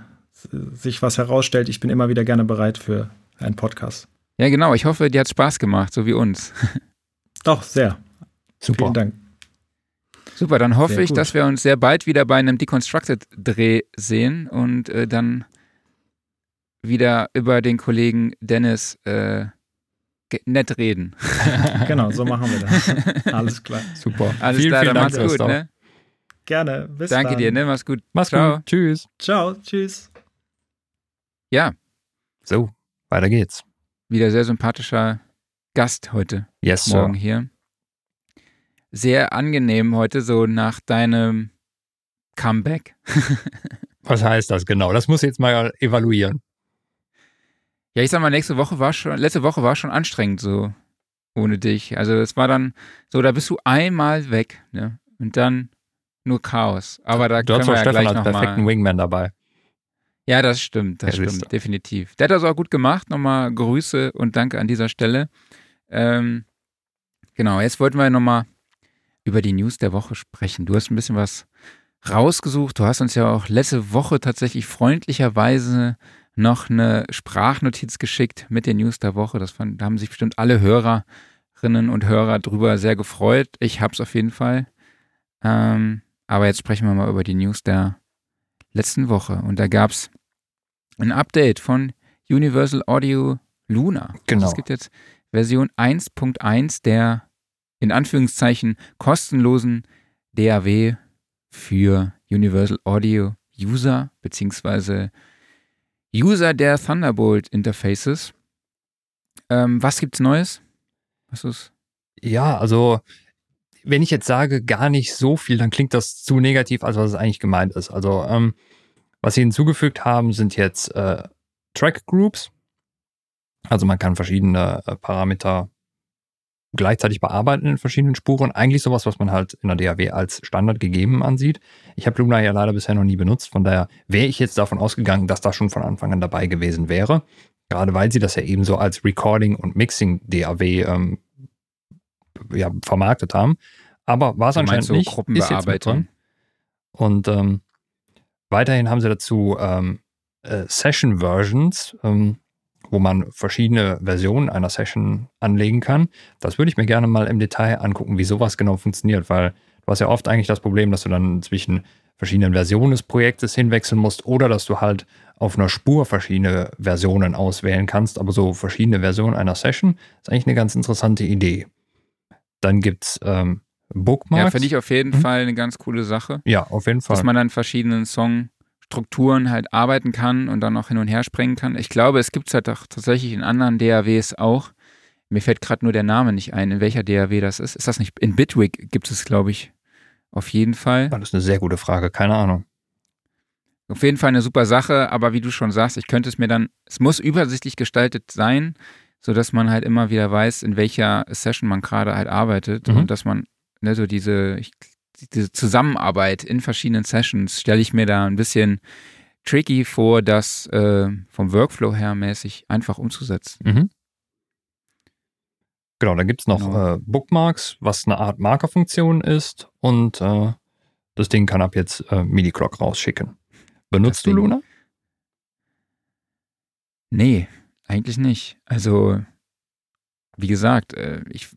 Speaker 3: sich was herausstellt, ich bin immer wieder gerne bereit für einen Podcast.
Speaker 1: Ja, genau. Ich hoffe, dir hat Spaß gemacht, so wie uns. [LAUGHS]
Speaker 3: Doch, sehr.
Speaker 1: Super.
Speaker 3: Vielen Dank.
Speaker 1: Super, dann hoffe ich, dass wir uns sehr bald wieder bei einem Deconstructed-Dreh sehen und äh, dann wieder über den Kollegen Dennis äh, nett reden. [LAUGHS]
Speaker 3: genau, so machen wir das. [LAUGHS] Alles klar.
Speaker 1: Super. Alles vielen, klar, vielen dann Dank, mach's gut, ne?
Speaker 3: Gerne. Bis
Speaker 1: Danke
Speaker 3: dann.
Speaker 1: dir, ne? Mach's gut.
Speaker 2: Mach's Ciao. gut. Tschüss.
Speaker 3: Ciao. Tschüss.
Speaker 1: Ja.
Speaker 2: So, weiter geht's.
Speaker 1: Wieder sehr sympathischer Gast heute.
Speaker 2: Yes,
Speaker 1: Morgen sir. hier. Sehr angenehm heute, so nach deinem Comeback. [LAUGHS]
Speaker 2: Was heißt das genau? Das muss ich jetzt mal evaluieren.
Speaker 1: Ja, ich sag mal, nächste Woche war schon, letzte Woche war schon anstrengend so ohne dich. Also es war dann so, da bist du einmal weg, ne? Und dann nur Chaos. Aber da
Speaker 2: du können wir ja Stefan gleich als perfekten mal. Wingman dabei.
Speaker 1: Ja, das stimmt, das ja, stimmt, definitiv. Der hat das auch gut gemacht. Nochmal Grüße und Danke an dieser Stelle. Ähm, genau, jetzt wollten wir nochmal über die News der Woche sprechen. Du hast ein bisschen was rausgesucht. Du hast uns ja auch letzte Woche tatsächlich freundlicherweise noch eine Sprachnotiz geschickt mit den News der Woche. Das fand, da haben sich bestimmt alle Hörerinnen und Hörer drüber sehr gefreut. Ich habe es auf jeden Fall. Ähm, aber jetzt sprechen wir mal über die News der letzten Woche. Und da gab es ein Update von Universal Audio Luna.
Speaker 2: Genau.
Speaker 1: Es gibt jetzt Version 1.1 der in Anführungszeichen kostenlosen DAW für Universal Audio User beziehungsweise User der Thunderbolt Interfaces. Ähm, was gibt's Neues? Was ist?
Speaker 2: Ja, also wenn ich jetzt sage, gar nicht so viel, dann klingt das zu negativ, als was es eigentlich gemeint ist. Also, ähm, was sie hinzugefügt haben, sind jetzt äh, Track Groups. Also man kann verschiedene äh, Parameter gleichzeitig bearbeiten in verschiedenen Spuren. Eigentlich sowas, was man halt in der DAW als Standard gegeben ansieht. Ich habe Luna ja leider bisher noch nie benutzt, von daher wäre ich jetzt davon ausgegangen, dass das schon von Anfang an dabei gewesen wäre. Gerade weil sie das ja eben so als Recording und Mixing DAW ähm, ja, vermarktet haben. Aber war es anscheinend
Speaker 1: so
Speaker 2: nicht.
Speaker 1: Gruppenbearbeitung.
Speaker 2: Und ähm, weiterhin haben sie dazu ähm, äh, Session-Versions, ähm, wo man verschiedene Versionen einer Session anlegen kann. Das würde ich mir gerne mal im Detail angucken, wie sowas genau funktioniert, weil Du hast ja oft eigentlich das Problem, dass du dann zwischen verschiedenen Versionen des Projektes hinwechseln musst oder dass du halt auf einer Spur verschiedene Versionen auswählen kannst, aber so verschiedene Versionen einer Session ist eigentlich eine ganz interessante Idee. Dann gibt es ähm, Bookmarks.
Speaker 1: Ja, finde ich auf jeden hm? Fall eine ganz coole Sache.
Speaker 2: Ja, auf jeden Fall.
Speaker 1: Dass man dann verschiedenen Songstrukturen halt arbeiten kann und dann auch hin und her springen kann. Ich glaube, es gibt es halt auch tatsächlich in anderen DAWs auch. Mir fällt gerade nur der Name nicht ein, in welcher DAW das ist. Ist das nicht? In Bitwig gibt es, glaube ich, auf jeden Fall.
Speaker 2: Das ist eine sehr gute Frage, keine Ahnung.
Speaker 1: Auf jeden Fall eine super Sache, aber wie du schon sagst, ich könnte es mir dann, es muss übersichtlich gestaltet sein, sodass man halt immer wieder weiß, in welcher Session man gerade halt arbeitet mhm. und dass man, ne, so diese, ich, diese Zusammenarbeit in verschiedenen Sessions stelle ich mir da ein bisschen tricky vor, das äh, vom Workflow her mäßig einfach umzusetzen.
Speaker 2: Mhm. Genau, dann gibt es noch genau. äh, Bookmarks, was eine Art Markerfunktion ist und äh, das Ding kann ab jetzt äh, MIDI-Clock rausschicken. Benutzt du Luna?
Speaker 1: Nee, eigentlich nicht. Also, wie gesagt, äh, ich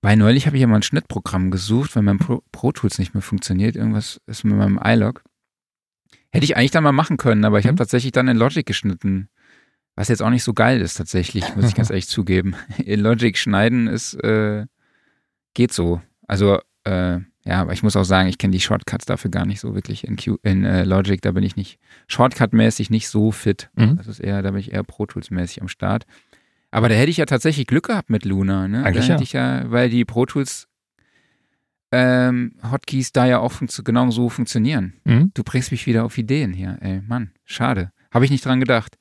Speaker 1: bei neulich habe ich ja mal ein Schnittprogramm gesucht, weil mein Pro, Pro, Tools nicht mehr funktioniert. Irgendwas ist mit meinem iLog. Hätte ich eigentlich dann mal machen können, aber ich mhm. habe tatsächlich dann in Logic geschnitten. Was jetzt auch nicht so geil ist tatsächlich, muss ich ganz [LAUGHS] ehrlich zugeben. In Logic schneiden ist, äh, geht so. Also, äh, ja, aber ich muss auch sagen, ich kenne die Shortcuts dafür gar nicht so wirklich in, Q in äh, Logic. Da bin ich nicht Shortcut-mäßig nicht so fit. Mhm. Das ist eher, da bin ich eher Pro Tools-mäßig am Start. Aber da hätte ich ja tatsächlich Glück gehabt mit Luna, ne?
Speaker 2: Eigentlich
Speaker 1: da hätte ja. ich ja, weil die Pro Tools ähm, Hotkeys da ja auch genau so funktionieren. Mhm. Du bringst mich wieder auf Ideen hier, ey, Mann, schade. Habe ich nicht dran gedacht.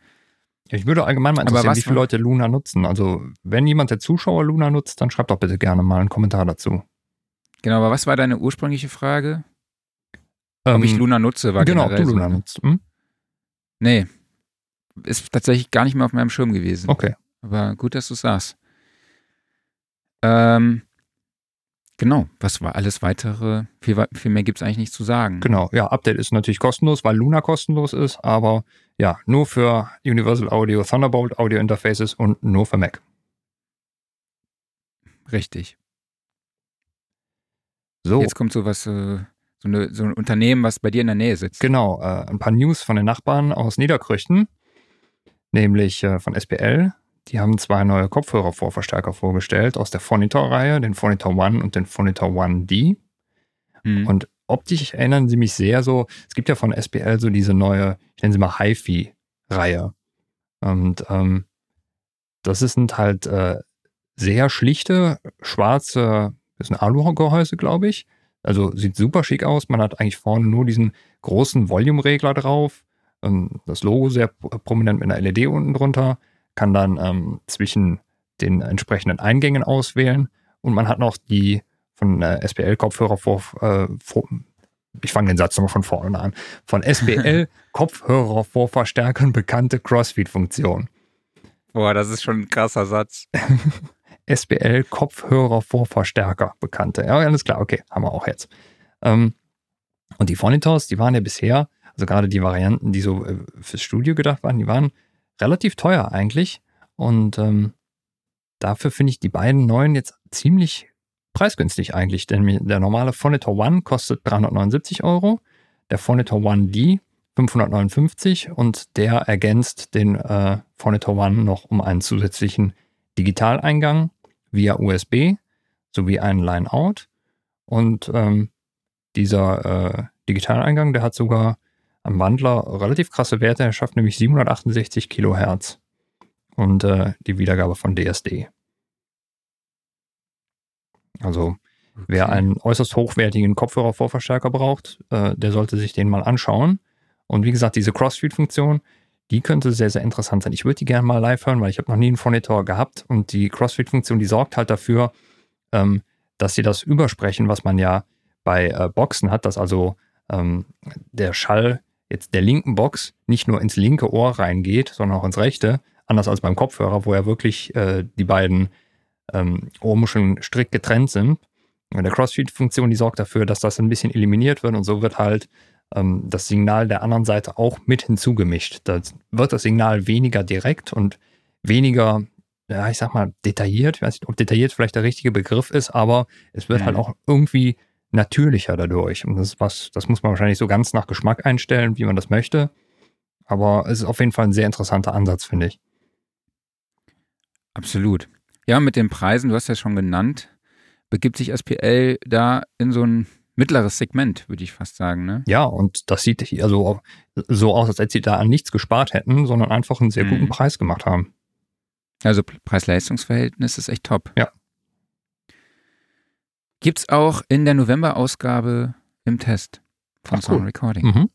Speaker 2: Ich würde allgemein mal interessieren, wie viele Leute Luna nutzen. Also, wenn jemand der Zuschauer Luna nutzt, dann schreibt doch bitte gerne mal einen Kommentar dazu.
Speaker 1: Genau, aber was war deine ursprüngliche Frage? Ähm, ob ich ähm, Luna nutze, war
Speaker 2: Genau, ob du Luna so. nutzt. Hm?
Speaker 1: Nee, ist tatsächlich gar nicht mehr auf meinem Schirm gewesen.
Speaker 2: Okay.
Speaker 1: Aber gut, dass du sagst. Ähm, Genau, was war alles weitere? Viel, viel mehr gibt es eigentlich nicht zu sagen.
Speaker 2: Genau, ja, Update ist natürlich kostenlos, weil Luna kostenlos ist, aber ja, nur für Universal Audio Thunderbolt Audio Interfaces und nur für Mac.
Speaker 1: Richtig. So. Jetzt kommt so was, äh, so, eine, so, ein Unternehmen, was bei dir in der Nähe sitzt.
Speaker 2: Genau, äh, ein paar News von den Nachbarn aus Niederkrüchten, nämlich äh, von SPL. Die haben zwei neue Kopfhörervorverstärker vorgestellt aus der Phonitor-Reihe, den Phonitor One und den Phonitor One D. Mhm. Und optisch erinnern sie mich sehr so, es gibt ja von SPL so diese neue, ich nenne sie mal HiFi-Reihe. Und ähm, das sind halt äh, sehr schlichte, schwarze, das ist ein Alu-Gehäuse, glaube ich. Also sieht super schick aus. Man hat eigentlich vorne nur diesen großen Volume-Regler drauf. Ähm, das Logo sehr prominent mit einer LED unten drunter kann dann ähm, zwischen den entsprechenden Eingängen auswählen und man hat noch die von äh, SPL-Kopfhörer vor, äh, vor, ich fange den Satz nochmal von vorne an, von SPL [LAUGHS] Kopfhörer vor Verstärkern bekannte Crossfeed-Funktion.
Speaker 1: Boah, das ist schon ein krasser Satz. [LAUGHS]
Speaker 2: SPL Kopfhörer vor Verstärker bekannte. Ja, alles klar, okay, haben wir auch jetzt. Ähm, und die Fonitors, die waren ja bisher, also gerade die Varianten, die so äh, fürs Studio gedacht waren, die waren relativ teuer eigentlich. Und ähm, dafür finde ich die beiden neuen jetzt ziemlich preisgünstig eigentlich. Denn der normale Phonitor One kostet 379 Euro, der Phonitor One D 559 und der ergänzt den äh, Phonitor One noch um einen zusätzlichen Digitaleingang via USB sowie einen Line-Out. Und ähm, dieser äh, Digitaleingang, der hat sogar am Wandler relativ krasse Werte. Er schafft nämlich 768 Kilohertz und äh, die Wiedergabe von DSD. Also okay. wer einen äußerst hochwertigen Kopfhörer-Vorverstärker braucht, äh, der sollte sich den mal anschauen. Und wie gesagt, diese Crossfeed-Funktion, die könnte sehr, sehr interessant sein. Ich würde die gerne mal live hören, weil ich habe noch nie einen Phonitor gehabt und die Crossfeed-Funktion, die sorgt halt dafür, ähm, dass sie das übersprechen, was man ja bei äh, Boxen hat, dass also ähm, der Schall jetzt der linken Box nicht nur ins linke Ohr reingeht, sondern auch ins rechte, anders als beim Kopfhörer, wo ja wirklich äh, die beiden ähm, Ohrmuscheln strikt getrennt sind. Und der Crossfeed-Funktion, die sorgt dafür, dass das ein bisschen eliminiert wird und so wird halt ähm, das Signal der anderen Seite auch mit hinzugemischt. Da wird das Signal weniger direkt und weniger, ja, ich sag mal, detailliert. Ich weiß nicht, ob detailliert vielleicht der richtige Begriff ist, aber es wird halt mhm. halt auch irgendwie natürlicher dadurch. Und das ist was, das muss man wahrscheinlich so ganz nach Geschmack einstellen, wie man das möchte. Aber es ist auf jeden Fall ein sehr interessanter Ansatz, finde ich.
Speaker 1: Absolut. Ja, mit den Preisen, du hast ja schon genannt, begibt sich SPL da in so ein mittleres Segment, würde ich fast sagen. Ne?
Speaker 2: Ja, und das sieht also so aus, als ob sie da an nichts gespart hätten, sondern einfach einen sehr guten mhm. Preis gemacht haben.
Speaker 1: Also Preis-Leistungs-Verhältnis ist echt top.
Speaker 2: Ja.
Speaker 1: Gibt es auch in der November-Ausgabe im Test von Ach, Sound cool. Recording. Mhm.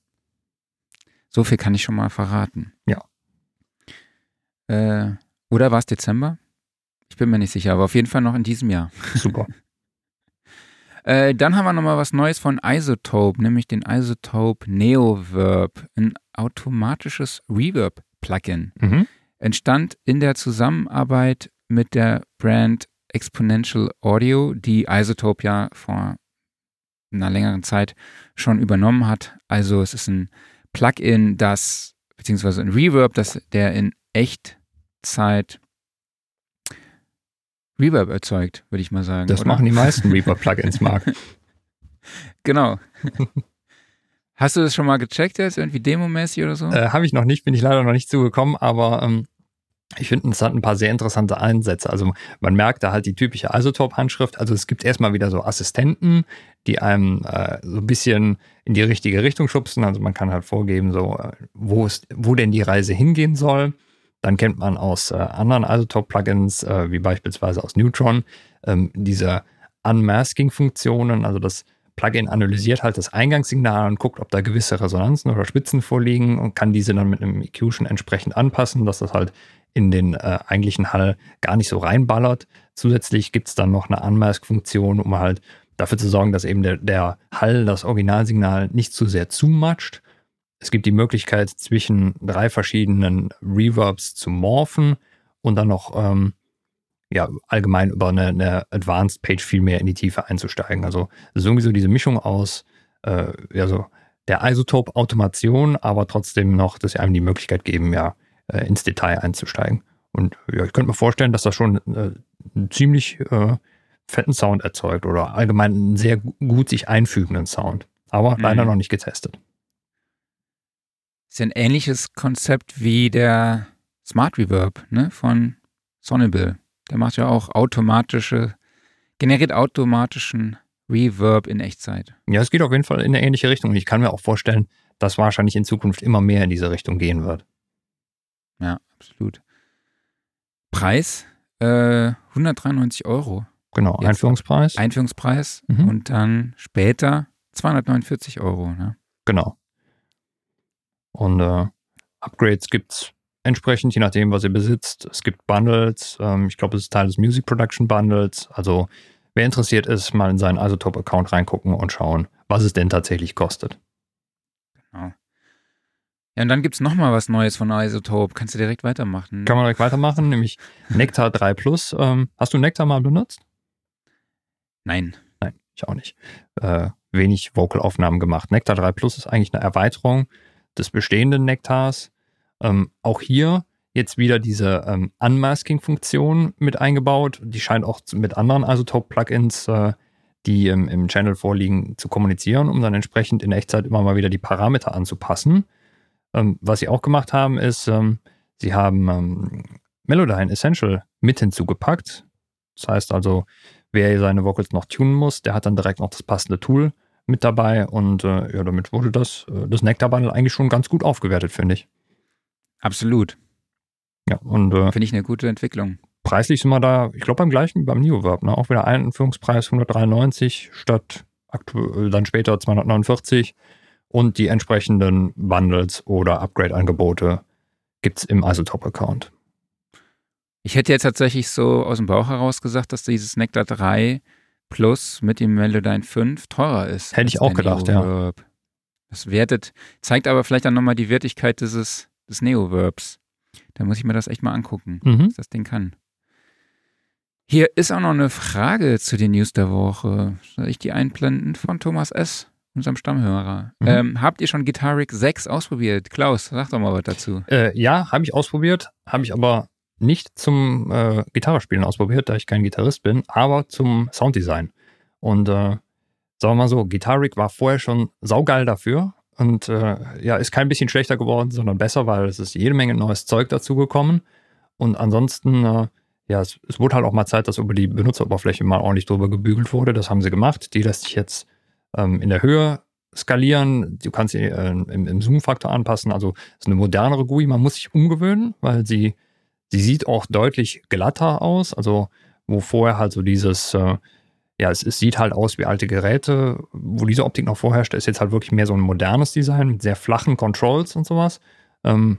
Speaker 1: So viel kann ich schon mal verraten.
Speaker 2: Ja.
Speaker 1: Äh, oder war es Dezember? Ich bin mir nicht sicher, aber auf jeden Fall noch in diesem Jahr.
Speaker 2: Super. [LAUGHS]
Speaker 1: äh, dann haben wir nochmal was Neues von Isotope, nämlich den Isotope Neoverb, ein automatisches Reverb-Plugin. Mhm. Entstand in der Zusammenarbeit mit der Brand Exponential Audio, die Isotope ja vor einer längeren Zeit schon übernommen hat. Also es ist ein Plugin, das, beziehungsweise ein Reverb, das, der in Echtzeit Reverb erzeugt, würde ich mal sagen.
Speaker 2: Das oder? machen die meisten [LAUGHS] Reverb-Plugins, Marc.
Speaker 1: genau. Hast du das schon mal gecheckt jetzt, irgendwie demomäßig oder so?
Speaker 2: Äh, Habe ich noch nicht, bin ich leider noch nicht zugekommen, aber ähm, ich finde, es hat ein paar sehr interessante Einsätze. Also man merkt da halt die typische Isotope-Handschrift. Also es gibt erstmal wieder so Assistenten, die einem äh, so ein bisschen in die richtige Richtung schubsen. Also man kann halt vorgeben, so äh, wo, ist, wo denn die Reise hingehen soll. Dann kennt man aus äh, anderen Isotope-Plugins, äh, wie beispielsweise aus Neutron, ähm, diese Unmasking-Funktionen. Also das Plugin analysiert halt das Eingangssignal und guckt, ob da gewisse Resonanzen oder Spitzen vorliegen und kann diese dann mit einem EQ schon entsprechend anpassen, dass das halt in den äh, eigentlichen Hall gar nicht so reinballert. Zusätzlich gibt es dann noch eine Unmask-Funktion, um halt dafür zu sorgen, dass eben der, der Hall das Originalsignal nicht zu sehr zumatscht. Es gibt die Möglichkeit, zwischen drei verschiedenen Reverbs zu morphen und dann noch ähm, ja, allgemein über eine, eine, Advanced Page viel mehr in die Tiefe einzusteigen. Also sowieso diese Mischung aus äh, ja, so der Isotope-Automation, aber trotzdem noch, dass sie einem die Möglichkeit geben, ja, äh, ins Detail einzusteigen. Und ja, ich könnte mir vorstellen, dass das schon äh, einen ziemlich äh, fetten Sound erzeugt oder allgemein einen sehr gut sich einfügenden Sound. Aber mhm. leider noch nicht getestet.
Speaker 1: Ist ja ein ähnliches Konzept wie der Smart Reverb ne, von Sonnable. Der macht ja auch automatische, generiert automatischen Reverb in Echtzeit.
Speaker 2: Ja, es geht auf jeden Fall in eine ähnliche Richtung. Und ich kann mir auch vorstellen, dass wahrscheinlich in Zukunft immer mehr in diese Richtung gehen wird.
Speaker 1: Ja, absolut. Preis äh, 193 Euro.
Speaker 2: Genau, Jetzt Einführungspreis.
Speaker 1: Einführungspreis mhm. und dann später 249 Euro. Ne?
Speaker 2: Genau. Und äh, Upgrades gibt es entsprechend, je nachdem, was ihr besitzt. Es gibt Bundles. Ähm, ich glaube, es ist Teil des Music Production Bundles. Also, wer interessiert ist, mal in seinen Isotope-Account reingucken und schauen, was es denn tatsächlich kostet.
Speaker 1: Genau. Ja, und dann gibt es nochmal was Neues von Isotope. Kannst du direkt weitermachen?
Speaker 2: Kann man direkt weitermachen, nämlich Nectar 3 Plus. Ähm, hast du Nectar mal benutzt?
Speaker 1: Nein.
Speaker 2: Nein, ich auch nicht. Äh, wenig Vocalaufnahmen gemacht. Nectar 3 Plus ist eigentlich eine Erweiterung des bestehenden Nectars. Ähm, auch hier jetzt wieder diese ähm, Unmasking-Funktion mit eingebaut. Die scheint auch mit anderen Isotope-Plugins, äh, die im, im Channel vorliegen, zu kommunizieren, um dann entsprechend in Echtzeit immer mal wieder die Parameter anzupassen. Ähm, was sie auch gemacht haben, ist, ähm, sie haben ähm, Melodyne Essential mit hinzugepackt. Das heißt also, wer seine Vocals noch tunen muss, der hat dann direkt noch das passende Tool mit dabei und äh, ja, damit wurde das, äh, das Nectar Bundle eigentlich schon ganz gut aufgewertet, finde ich.
Speaker 1: Absolut.
Speaker 2: Ja, und äh,
Speaker 1: finde ich eine gute Entwicklung.
Speaker 2: Preislich sind wir da, ich glaube beim gleichen wie beim Neoverb, ne? Auch wieder Einführungspreis 193 statt aktuell dann später 249 und die entsprechenden Bundles oder Upgrade-Angebote gibt es im Isotope-Account.
Speaker 1: Ich hätte jetzt tatsächlich so aus dem Bauch heraus gesagt, dass dieses Nectar 3 Plus mit dem Melodyne 5 teurer ist.
Speaker 2: Hätte ich auch gedacht, ja.
Speaker 1: Das wertet, zeigt aber vielleicht dann nochmal die Wertigkeit dieses, des Neo-Verbs. Da muss ich mir das echt mal angucken, mhm. was das Ding kann. Hier ist auch noch eine Frage zu den News der Woche. Soll ich die einblenden von Thomas S., unserem Stammhörer? Mhm. Ähm, habt ihr schon Guitar Rig 6 ausprobiert? Klaus, sag doch mal was dazu.
Speaker 2: Äh, ja, habe ich ausprobiert, habe ich aber nicht zum äh, Gitarrespielen ausprobiert, da ich kein Gitarrist bin, aber zum Sounddesign. Und äh, sagen wir mal so, Guitar Rig war vorher schon saugeil dafür und äh, ja, ist kein bisschen schlechter geworden, sondern besser, weil es ist jede Menge neues Zeug dazugekommen. Und ansonsten, äh, ja, es, es, wurde halt auch mal Zeit, dass über die Benutzeroberfläche mal ordentlich drüber gebügelt wurde. Das haben sie gemacht. Die lässt sich jetzt ähm, in der Höhe skalieren. Du kannst sie äh, im, im Zoom-Faktor anpassen. Also es ist eine modernere GUI. Man muss sich umgewöhnen, weil sie, sie sieht auch deutlich glatter aus. Also wo vorher halt so dieses äh, ja, es, es, sieht halt aus wie alte Geräte. Wo diese Optik noch vorherrscht, ist jetzt halt wirklich mehr so ein modernes Design mit sehr flachen Controls und sowas. Ähm,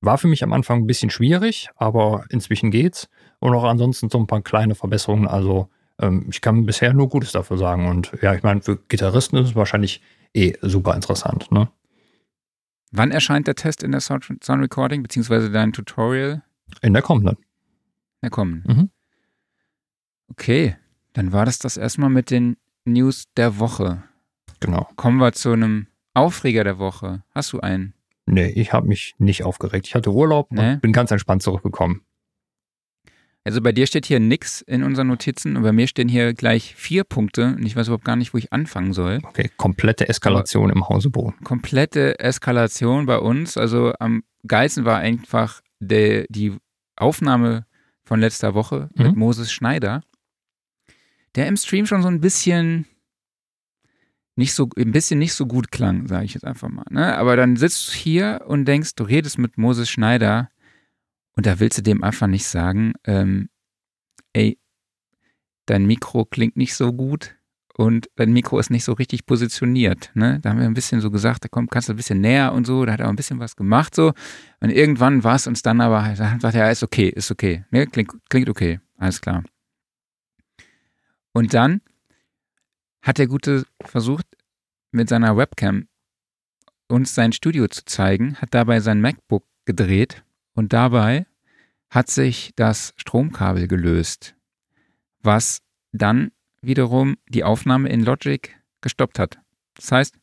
Speaker 2: war für mich am Anfang ein bisschen schwierig, aber inzwischen geht's. Und auch ansonsten so ein paar kleine Verbesserungen. Also ähm, ich kann bisher nur Gutes dafür sagen. Und ja, ich meine, für Gitarristen ist es wahrscheinlich eh super interessant. Ne?
Speaker 1: Wann erscheint der Test in der Sound, Recording, beziehungsweise dein Tutorial?
Speaker 2: In der kommenden.
Speaker 1: In der kommenden. Mhm. Okay, dann war das das erstmal mit den News der Woche.
Speaker 2: Genau.
Speaker 1: Kommen wir zu einem Aufreger der Woche. Hast du einen?
Speaker 2: Nee, ich habe mich nicht aufgeregt. Ich hatte Urlaub nee. und bin ganz entspannt zurückgekommen.
Speaker 1: Also bei dir steht hier nichts in unseren Notizen und bei mir stehen hier gleich vier Punkte und ich weiß überhaupt gar nicht, wo ich anfangen soll.
Speaker 2: Okay, komplette Eskalation Aber im Hause Bohn.
Speaker 1: Komplette Eskalation bei uns. Also am geilsten war einfach de, die Aufnahme von letzter Woche mhm. mit Moses Schneider der im Stream schon so ein bisschen nicht so, ein bisschen nicht so gut klang, sage ich jetzt einfach mal. Ne? Aber dann sitzt du hier und denkst, du redest mit Moses Schneider und da willst du dem einfach nicht sagen, ähm, ey, dein Mikro klingt nicht so gut und dein Mikro ist nicht so richtig positioniert. Ne? Da haben wir ein bisschen so gesagt, da komm, kannst du ein bisschen näher und so, da hat er auch ein bisschen was gemacht so. Und irgendwann war es uns dann aber, [LAUGHS] da sagt er, ja, ist okay, ist okay, ne? klingt, klingt okay, alles klar. Und dann hat der Gute versucht, mit seiner Webcam uns sein Studio zu zeigen, hat dabei sein MacBook gedreht und dabei hat sich das Stromkabel gelöst, was dann wiederum die Aufnahme in Logic gestoppt hat. Das heißt,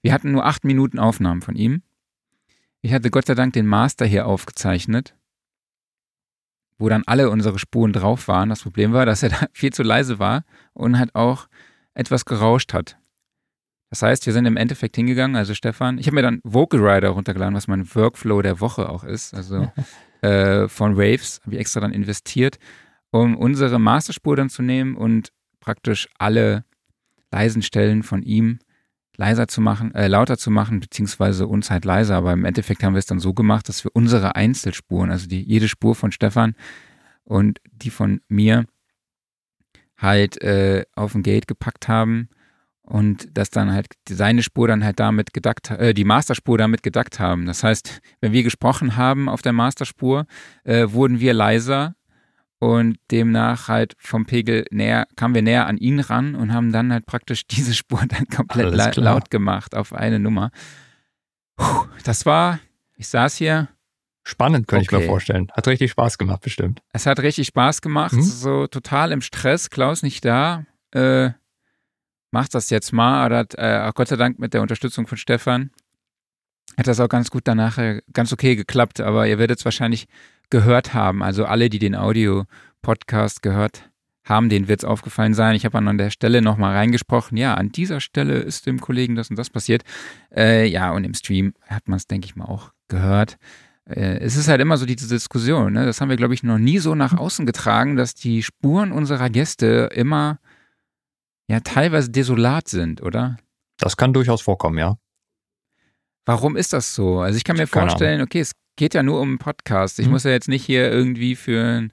Speaker 1: wir hatten nur acht Minuten Aufnahmen von ihm. Ich hatte Gott sei Dank den Master hier aufgezeichnet wo dann alle unsere Spuren drauf waren. Das Problem war, dass er da [LAUGHS] viel zu leise war und halt auch etwas gerauscht hat. Das heißt, wir sind im Endeffekt hingegangen, also Stefan, ich habe mir dann Vocal Rider runtergeladen, was mein Workflow der Woche auch ist, also [LAUGHS] äh, von Waves, habe ich extra dann investiert, um unsere Masterspur dann zu nehmen und praktisch alle leisen Stellen von ihm leiser zu machen, äh, lauter zu machen, beziehungsweise uns halt leiser. Aber im Endeffekt haben wir es dann so gemacht, dass wir unsere Einzelspuren, also die, jede Spur von Stefan und die von mir, halt äh, auf ein Gate gepackt haben und dass dann halt seine Spur dann halt damit gedackt, äh, die Masterspur damit gedackt haben. Das heißt, wenn wir gesprochen haben auf der Masterspur, äh, wurden wir leiser und demnach halt vom Pegel näher, kamen wir näher an ihn ran und haben dann halt praktisch [LAUGHS] diese Spur dann komplett la laut gemacht auf eine Nummer. Puh, das war, ich saß hier.
Speaker 2: Spannend, könnte okay. ich mir vorstellen. Hat richtig Spaß gemacht, bestimmt.
Speaker 1: Es hat richtig Spaß gemacht, mhm. so total im Stress. Klaus nicht da. Äh, macht das jetzt mal. Oder hat, äh, Gott sei Dank mit der Unterstützung von Stefan hat das auch ganz gut danach äh, ganz okay geklappt. Aber ihr werdet es wahrscheinlich gehört haben, also alle, die den Audio-Podcast gehört haben, denen wird es aufgefallen sein. Ich habe an der Stelle nochmal reingesprochen. Ja, an dieser Stelle ist dem Kollegen das und das passiert. Äh, ja, und im Stream hat man es, denke ich mal, auch gehört. Äh, es ist halt immer so diese Diskussion. Ne? Das haben wir, glaube ich, noch nie so nach außen getragen, dass die Spuren unserer Gäste immer ja teilweise desolat sind, oder?
Speaker 2: Das kann durchaus vorkommen, ja.
Speaker 1: Warum ist das so? Also ich kann mir vorstellen, okay, es geht ja nur um einen Podcast. Ich mhm. muss ja jetzt nicht hier irgendwie für,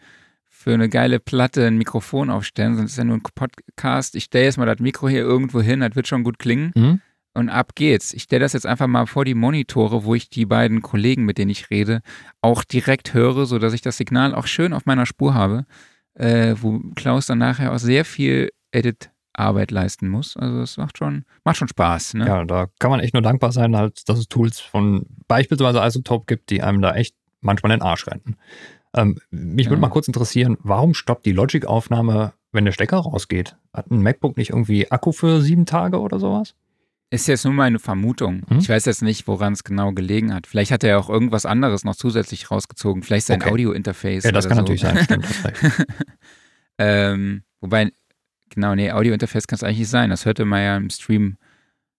Speaker 1: für eine geile Platte ein Mikrofon aufstellen, sondern es ist ja nur ein Podcast. Ich stelle jetzt mal das Mikro hier irgendwo hin, das wird schon gut klingen. Mhm. Und ab geht's. Ich stelle das jetzt einfach mal vor die Monitore, wo ich die beiden Kollegen, mit denen ich rede, auch direkt höre, sodass ich das Signal auch schön auf meiner Spur habe, äh, wo Klaus dann nachher auch sehr viel Edit Arbeit leisten muss. Also es macht schon, macht schon Spaß. Ne?
Speaker 2: Ja, da kann man echt nur dankbar sein, halt, dass es Tools von beispielsweise Isotope gibt, die einem da echt manchmal den Arsch rennen. Ähm, mich ja. würde mal kurz interessieren, warum stoppt die Logic-Aufnahme, wenn der Stecker rausgeht? Hat ein MacBook nicht irgendwie Akku für sieben Tage oder sowas?
Speaker 1: Ist jetzt nur meine Vermutung. Hm? Ich weiß jetzt nicht, woran es genau gelegen hat. Vielleicht hat er auch irgendwas anderes noch zusätzlich rausgezogen. Vielleicht sein okay. Audio-Interface.
Speaker 2: Ja, das kann so. natürlich sein. Stimmt, [LAUGHS]
Speaker 1: ähm, wobei Genau, nee, Audiointerface kann es eigentlich nicht sein. Das hörte man ja im Stream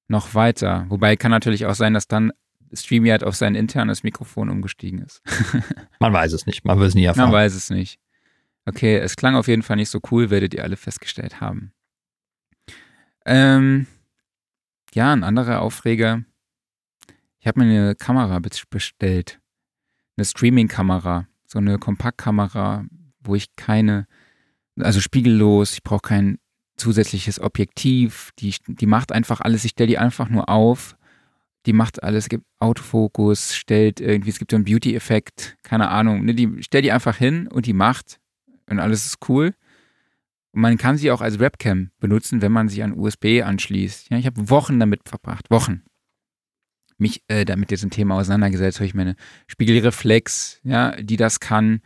Speaker 1: noch weiter. Wobei kann natürlich auch sein, dass dann StreamYard auf sein internes Mikrofon umgestiegen ist. [LAUGHS]
Speaker 2: Man weiß es nicht, man wird es nie erfahren.
Speaker 1: Man weiß es nicht. Okay, es klang auf jeden Fall nicht so cool, werdet ihr alle festgestellt haben. Ähm, ja, ein anderer Aufreger. Ich habe mir eine Kamera bestellt. Eine Streaming-Kamera. So eine Kompaktkamera, wo ich keine, also spiegellos, ich brauche kein zusätzliches Objektiv. Die, die macht einfach alles. Ich stelle die einfach nur auf. Die macht alles. Es gibt Autofokus, stellt irgendwie, es gibt so einen Beauty-Effekt, keine Ahnung. Ne, die stellt die einfach hin und die macht und alles ist cool. Und man kann sie auch als Webcam benutzen, wenn man sie an USB anschließt. Ja, ich habe Wochen damit verbracht, Wochen, mich äh, damit diesem Thema auseinandergesetzt. Habe ich meine Spiegelreflex, ja, die das kann,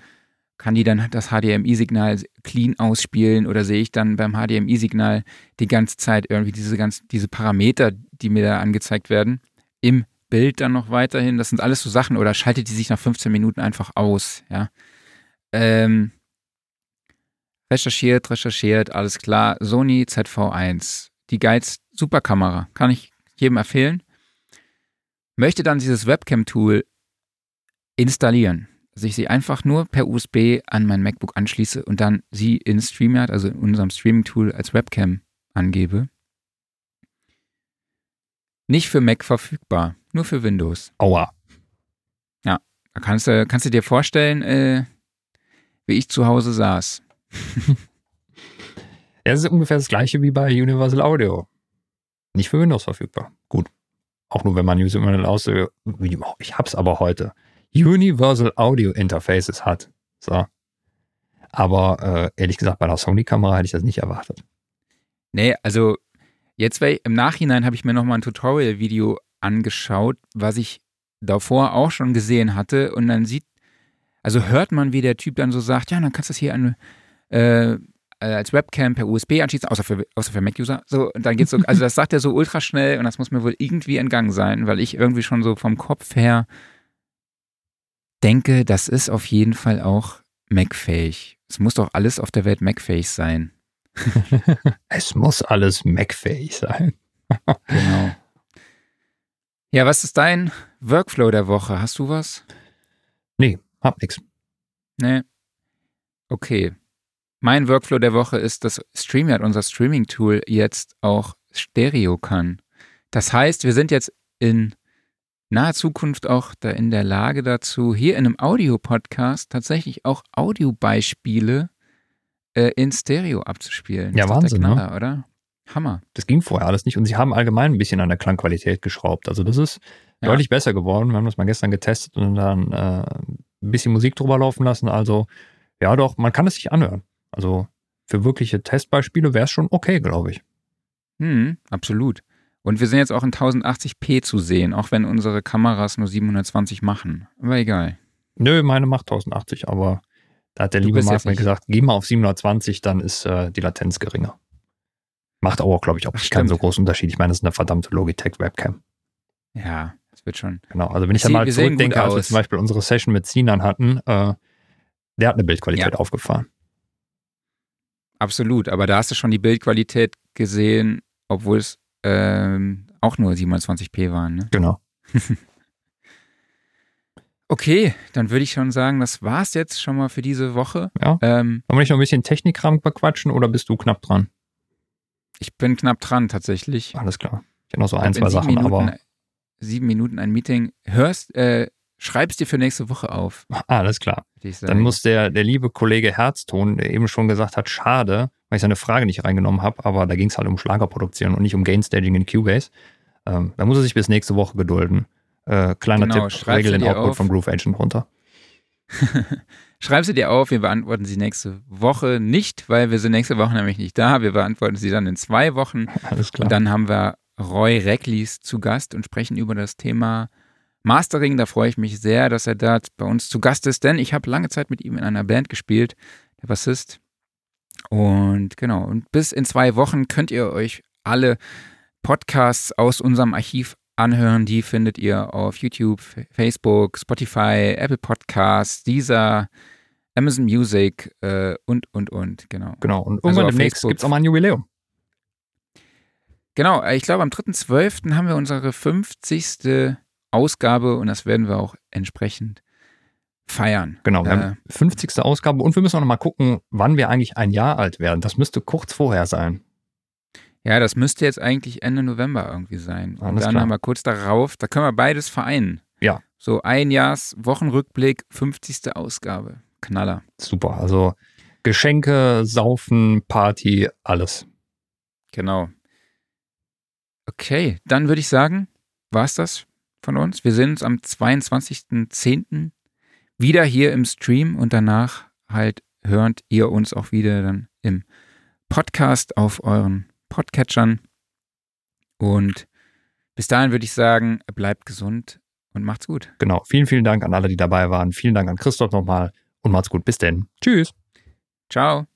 Speaker 1: kann die dann das HDMI-Signal clean ausspielen oder sehe ich dann beim HDMI-Signal die ganze Zeit irgendwie diese ganz, diese Parameter, die mir da angezeigt werden, im Bild dann noch weiterhin. Das sind alles so Sachen oder schaltet die sich nach 15 Minuten einfach aus, ja. Ähm, recherchiert, recherchiert, alles klar. Sony ZV1, die geilste Superkamera, kann ich jedem empfehlen. Möchte dann dieses Webcam-Tool installieren, dass ich sie einfach nur per USB an mein MacBook anschließe und dann sie in StreamYard, also in unserem Streaming-Tool als Webcam angebe. Nicht für Mac verfügbar, nur für Windows.
Speaker 2: Aua.
Speaker 1: Ja, da kannst du, kannst du dir vorstellen, äh, wie ich zu Hause saß. [LAUGHS]
Speaker 2: es ist ungefähr das gleiche wie bei Universal Audio. Nicht für Windows verfügbar. Gut. Auch nur, wenn man Universal Audio, ich hab's aber heute, Universal Audio Interfaces hat. So. Aber äh, ehrlich gesagt, bei der Sony-Kamera hätte ich das nicht erwartet.
Speaker 1: Nee, also jetzt im Nachhinein habe ich mir nochmal ein Tutorial-Video angeschaut, was ich davor auch schon gesehen hatte. Und dann sieht, also hört man, wie der Typ dann so sagt, ja, dann kannst du das hier an äh, als Webcam per USB anschließen, außer für, außer für Mac-User. So, und dann geht's so, also das sagt er so ultra schnell und das muss mir wohl irgendwie entgangen sein, weil ich irgendwie schon so vom Kopf her denke, das ist auf jeden Fall auch Mac-fähig. Es muss doch alles auf der Welt Mac-fähig sein. [LAUGHS]
Speaker 2: es muss alles Mac-fähig sein. [LAUGHS]
Speaker 1: genau. Ja, was ist dein Workflow der Woche? Hast du was?
Speaker 2: Nee, hab nix.
Speaker 1: Nee. Okay. Mein Workflow der Woche ist, dass StreamYard, unser Streaming-Tool, jetzt auch Stereo kann. Das heißt, wir sind jetzt in naher Zukunft auch da in der Lage dazu, hier in einem Audio-Podcast tatsächlich auch Audiobeispiele äh, in Stereo abzuspielen.
Speaker 2: Ja, Wahnsinn,
Speaker 1: ne? Knaller, ne? oder? Hammer.
Speaker 2: Das ging vorher alles nicht und sie haben allgemein ein bisschen an der Klangqualität geschraubt. Also das ist ja. deutlich besser geworden. Wir haben das mal gestern getestet und dann äh, ein bisschen Musik drüber laufen lassen. Also ja, doch, man kann es sich anhören. Also für wirkliche Testbeispiele wäre es schon okay, glaube ich.
Speaker 1: Hm, absolut. Und wir sind jetzt auch in 1080p zu sehen, auch wenn unsere Kameras nur 720 machen. Aber egal.
Speaker 2: Nö, meine macht 1080, aber da hat der du liebe Marc mir gesagt, geh mal auf 720, dann ist äh, die Latenz geringer. Macht aber, glaube ich, auch Ach, keinen so großen Unterschied. Ich meine, das ist eine verdammte Logitech Webcam.
Speaker 1: Ja, das wird schon.
Speaker 2: Genau, also wenn ich dann mal zurückdenke, als wir zum Beispiel unsere Session mit Sinan hatten, äh, der hat eine Bildqualität ja. aufgefahren.
Speaker 1: Absolut, aber da hast du schon die Bildqualität gesehen, obwohl es ähm, auch nur 27p waren. Ne?
Speaker 2: Genau. [LAUGHS]
Speaker 1: okay, dann würde ich schon sagen, das war's jetzt schon mal für diese Woche.
Speaker 2: Ja. Ähm, Wollen wir nicht noch ein bisschen Technikkram bequatschen oder bist du knapp dran?
Speaker 1: Ich bin knapp dran tatsächlich.
Speaker 2: Alles klar. Ich habe noch so ein, zwei Sachen,
Speaker 1: Minuten,
Speaker 2: aber.
Speaker 1: Sieben Minuten ein Meeting. Hörst, äh, schreib's dir für nächste Woche auf.
Speaker 2: Alles klar. Dann muss der, der liebe Kollege Herzton, der eben schon gesagt hat, schade, weil ich seine Frage nicht reingenommen habe, aber da ging es halt um Schlagerproduktion und nicht um Gainstaging in Cubase. Ähm, da muss er sich bis nächste Woche gedulden. Äh, kleiner genau, Tipp, regel den Output vom Groove Agent runter. [LAUGHS]
Speaker 1: Schreib sie dir auf, wir beantworten sie nächste Woche nicht, weil wir sind nächste Woche nämlich nicht da. Wir beantworten sie dann in zwei Wochen. [LAUGHS]
Speaker 2: Alles klar.
Speaker 1: Und dann haben wir Roy Recklis zu Gast und sprechen über das Thema Mastering. Da freue ich mich sehr, dass er da bei uns zu Gast ist, denn ich habe lange Zeit mit ihm in einer Band gespielt, der Bassist. Und genau, und bis in zwei Wochen könnt ihr euch alle Podcasts aus unserem Archiv anhören. Die findet ihr auf YouTube, Facebook, Spotify, Apple Podcasts, dieser Amazon Music äh, und, und, und, genau.
Speaker 2: Genau. Und
Speaker 1: Also
Speaker 2: irgendwann
Speaker 1: auf
Speaker 2: demnächst gibt es auch mal ein Jubiläum.
Speaker 1: Genau, ich glaube, am 3.12. haben wir unsere 50. Ausgabe und das werden wir auch entsprechend feiern.
Speaker 2: Genau, wir
Speaker 1: Äh,
Speaker 2: haben 50. Ausgabe und wir müssen auch noch mal gucken, wann wir eigentlich ein Jahr alt werden. Das müsste kurz vorher sein.
Speaker 1: Ja, das müsste jetzt eigentlich Ende November irgendwie sein. Und
Speaker 2: Alles
Speaker 1: dann
Speaker 2: klar.
Speaker 1: haben wir kurz darauf, da können wir beides vereinen.
Speaker 2: Ja.
Speaker 1: So ein Jahrs Wochenrückblick, 50. Ausgabe. Knaller.
Speaker 2: Super. Also Geschenke, Saufen, Party, alles.
Speaker 1: Genau. Okay, dann würde ich sagen, war's das von uns. Wir sehen uns am 22.10. wieder hier im Stream und danach halt hört ihr uns auch wieder dann im Podcast auf euren Podcatchern. Und bis dahin würde ich sagen, bleibt gesund und macht's gut.
Speaker 2: Genau. Vielen, vielen Dank an alle, die dabei waren. Vielen Dank an Christoph nochmal und macht's gut. Bis denn. Tschüss.
Speaker 1: Ciao.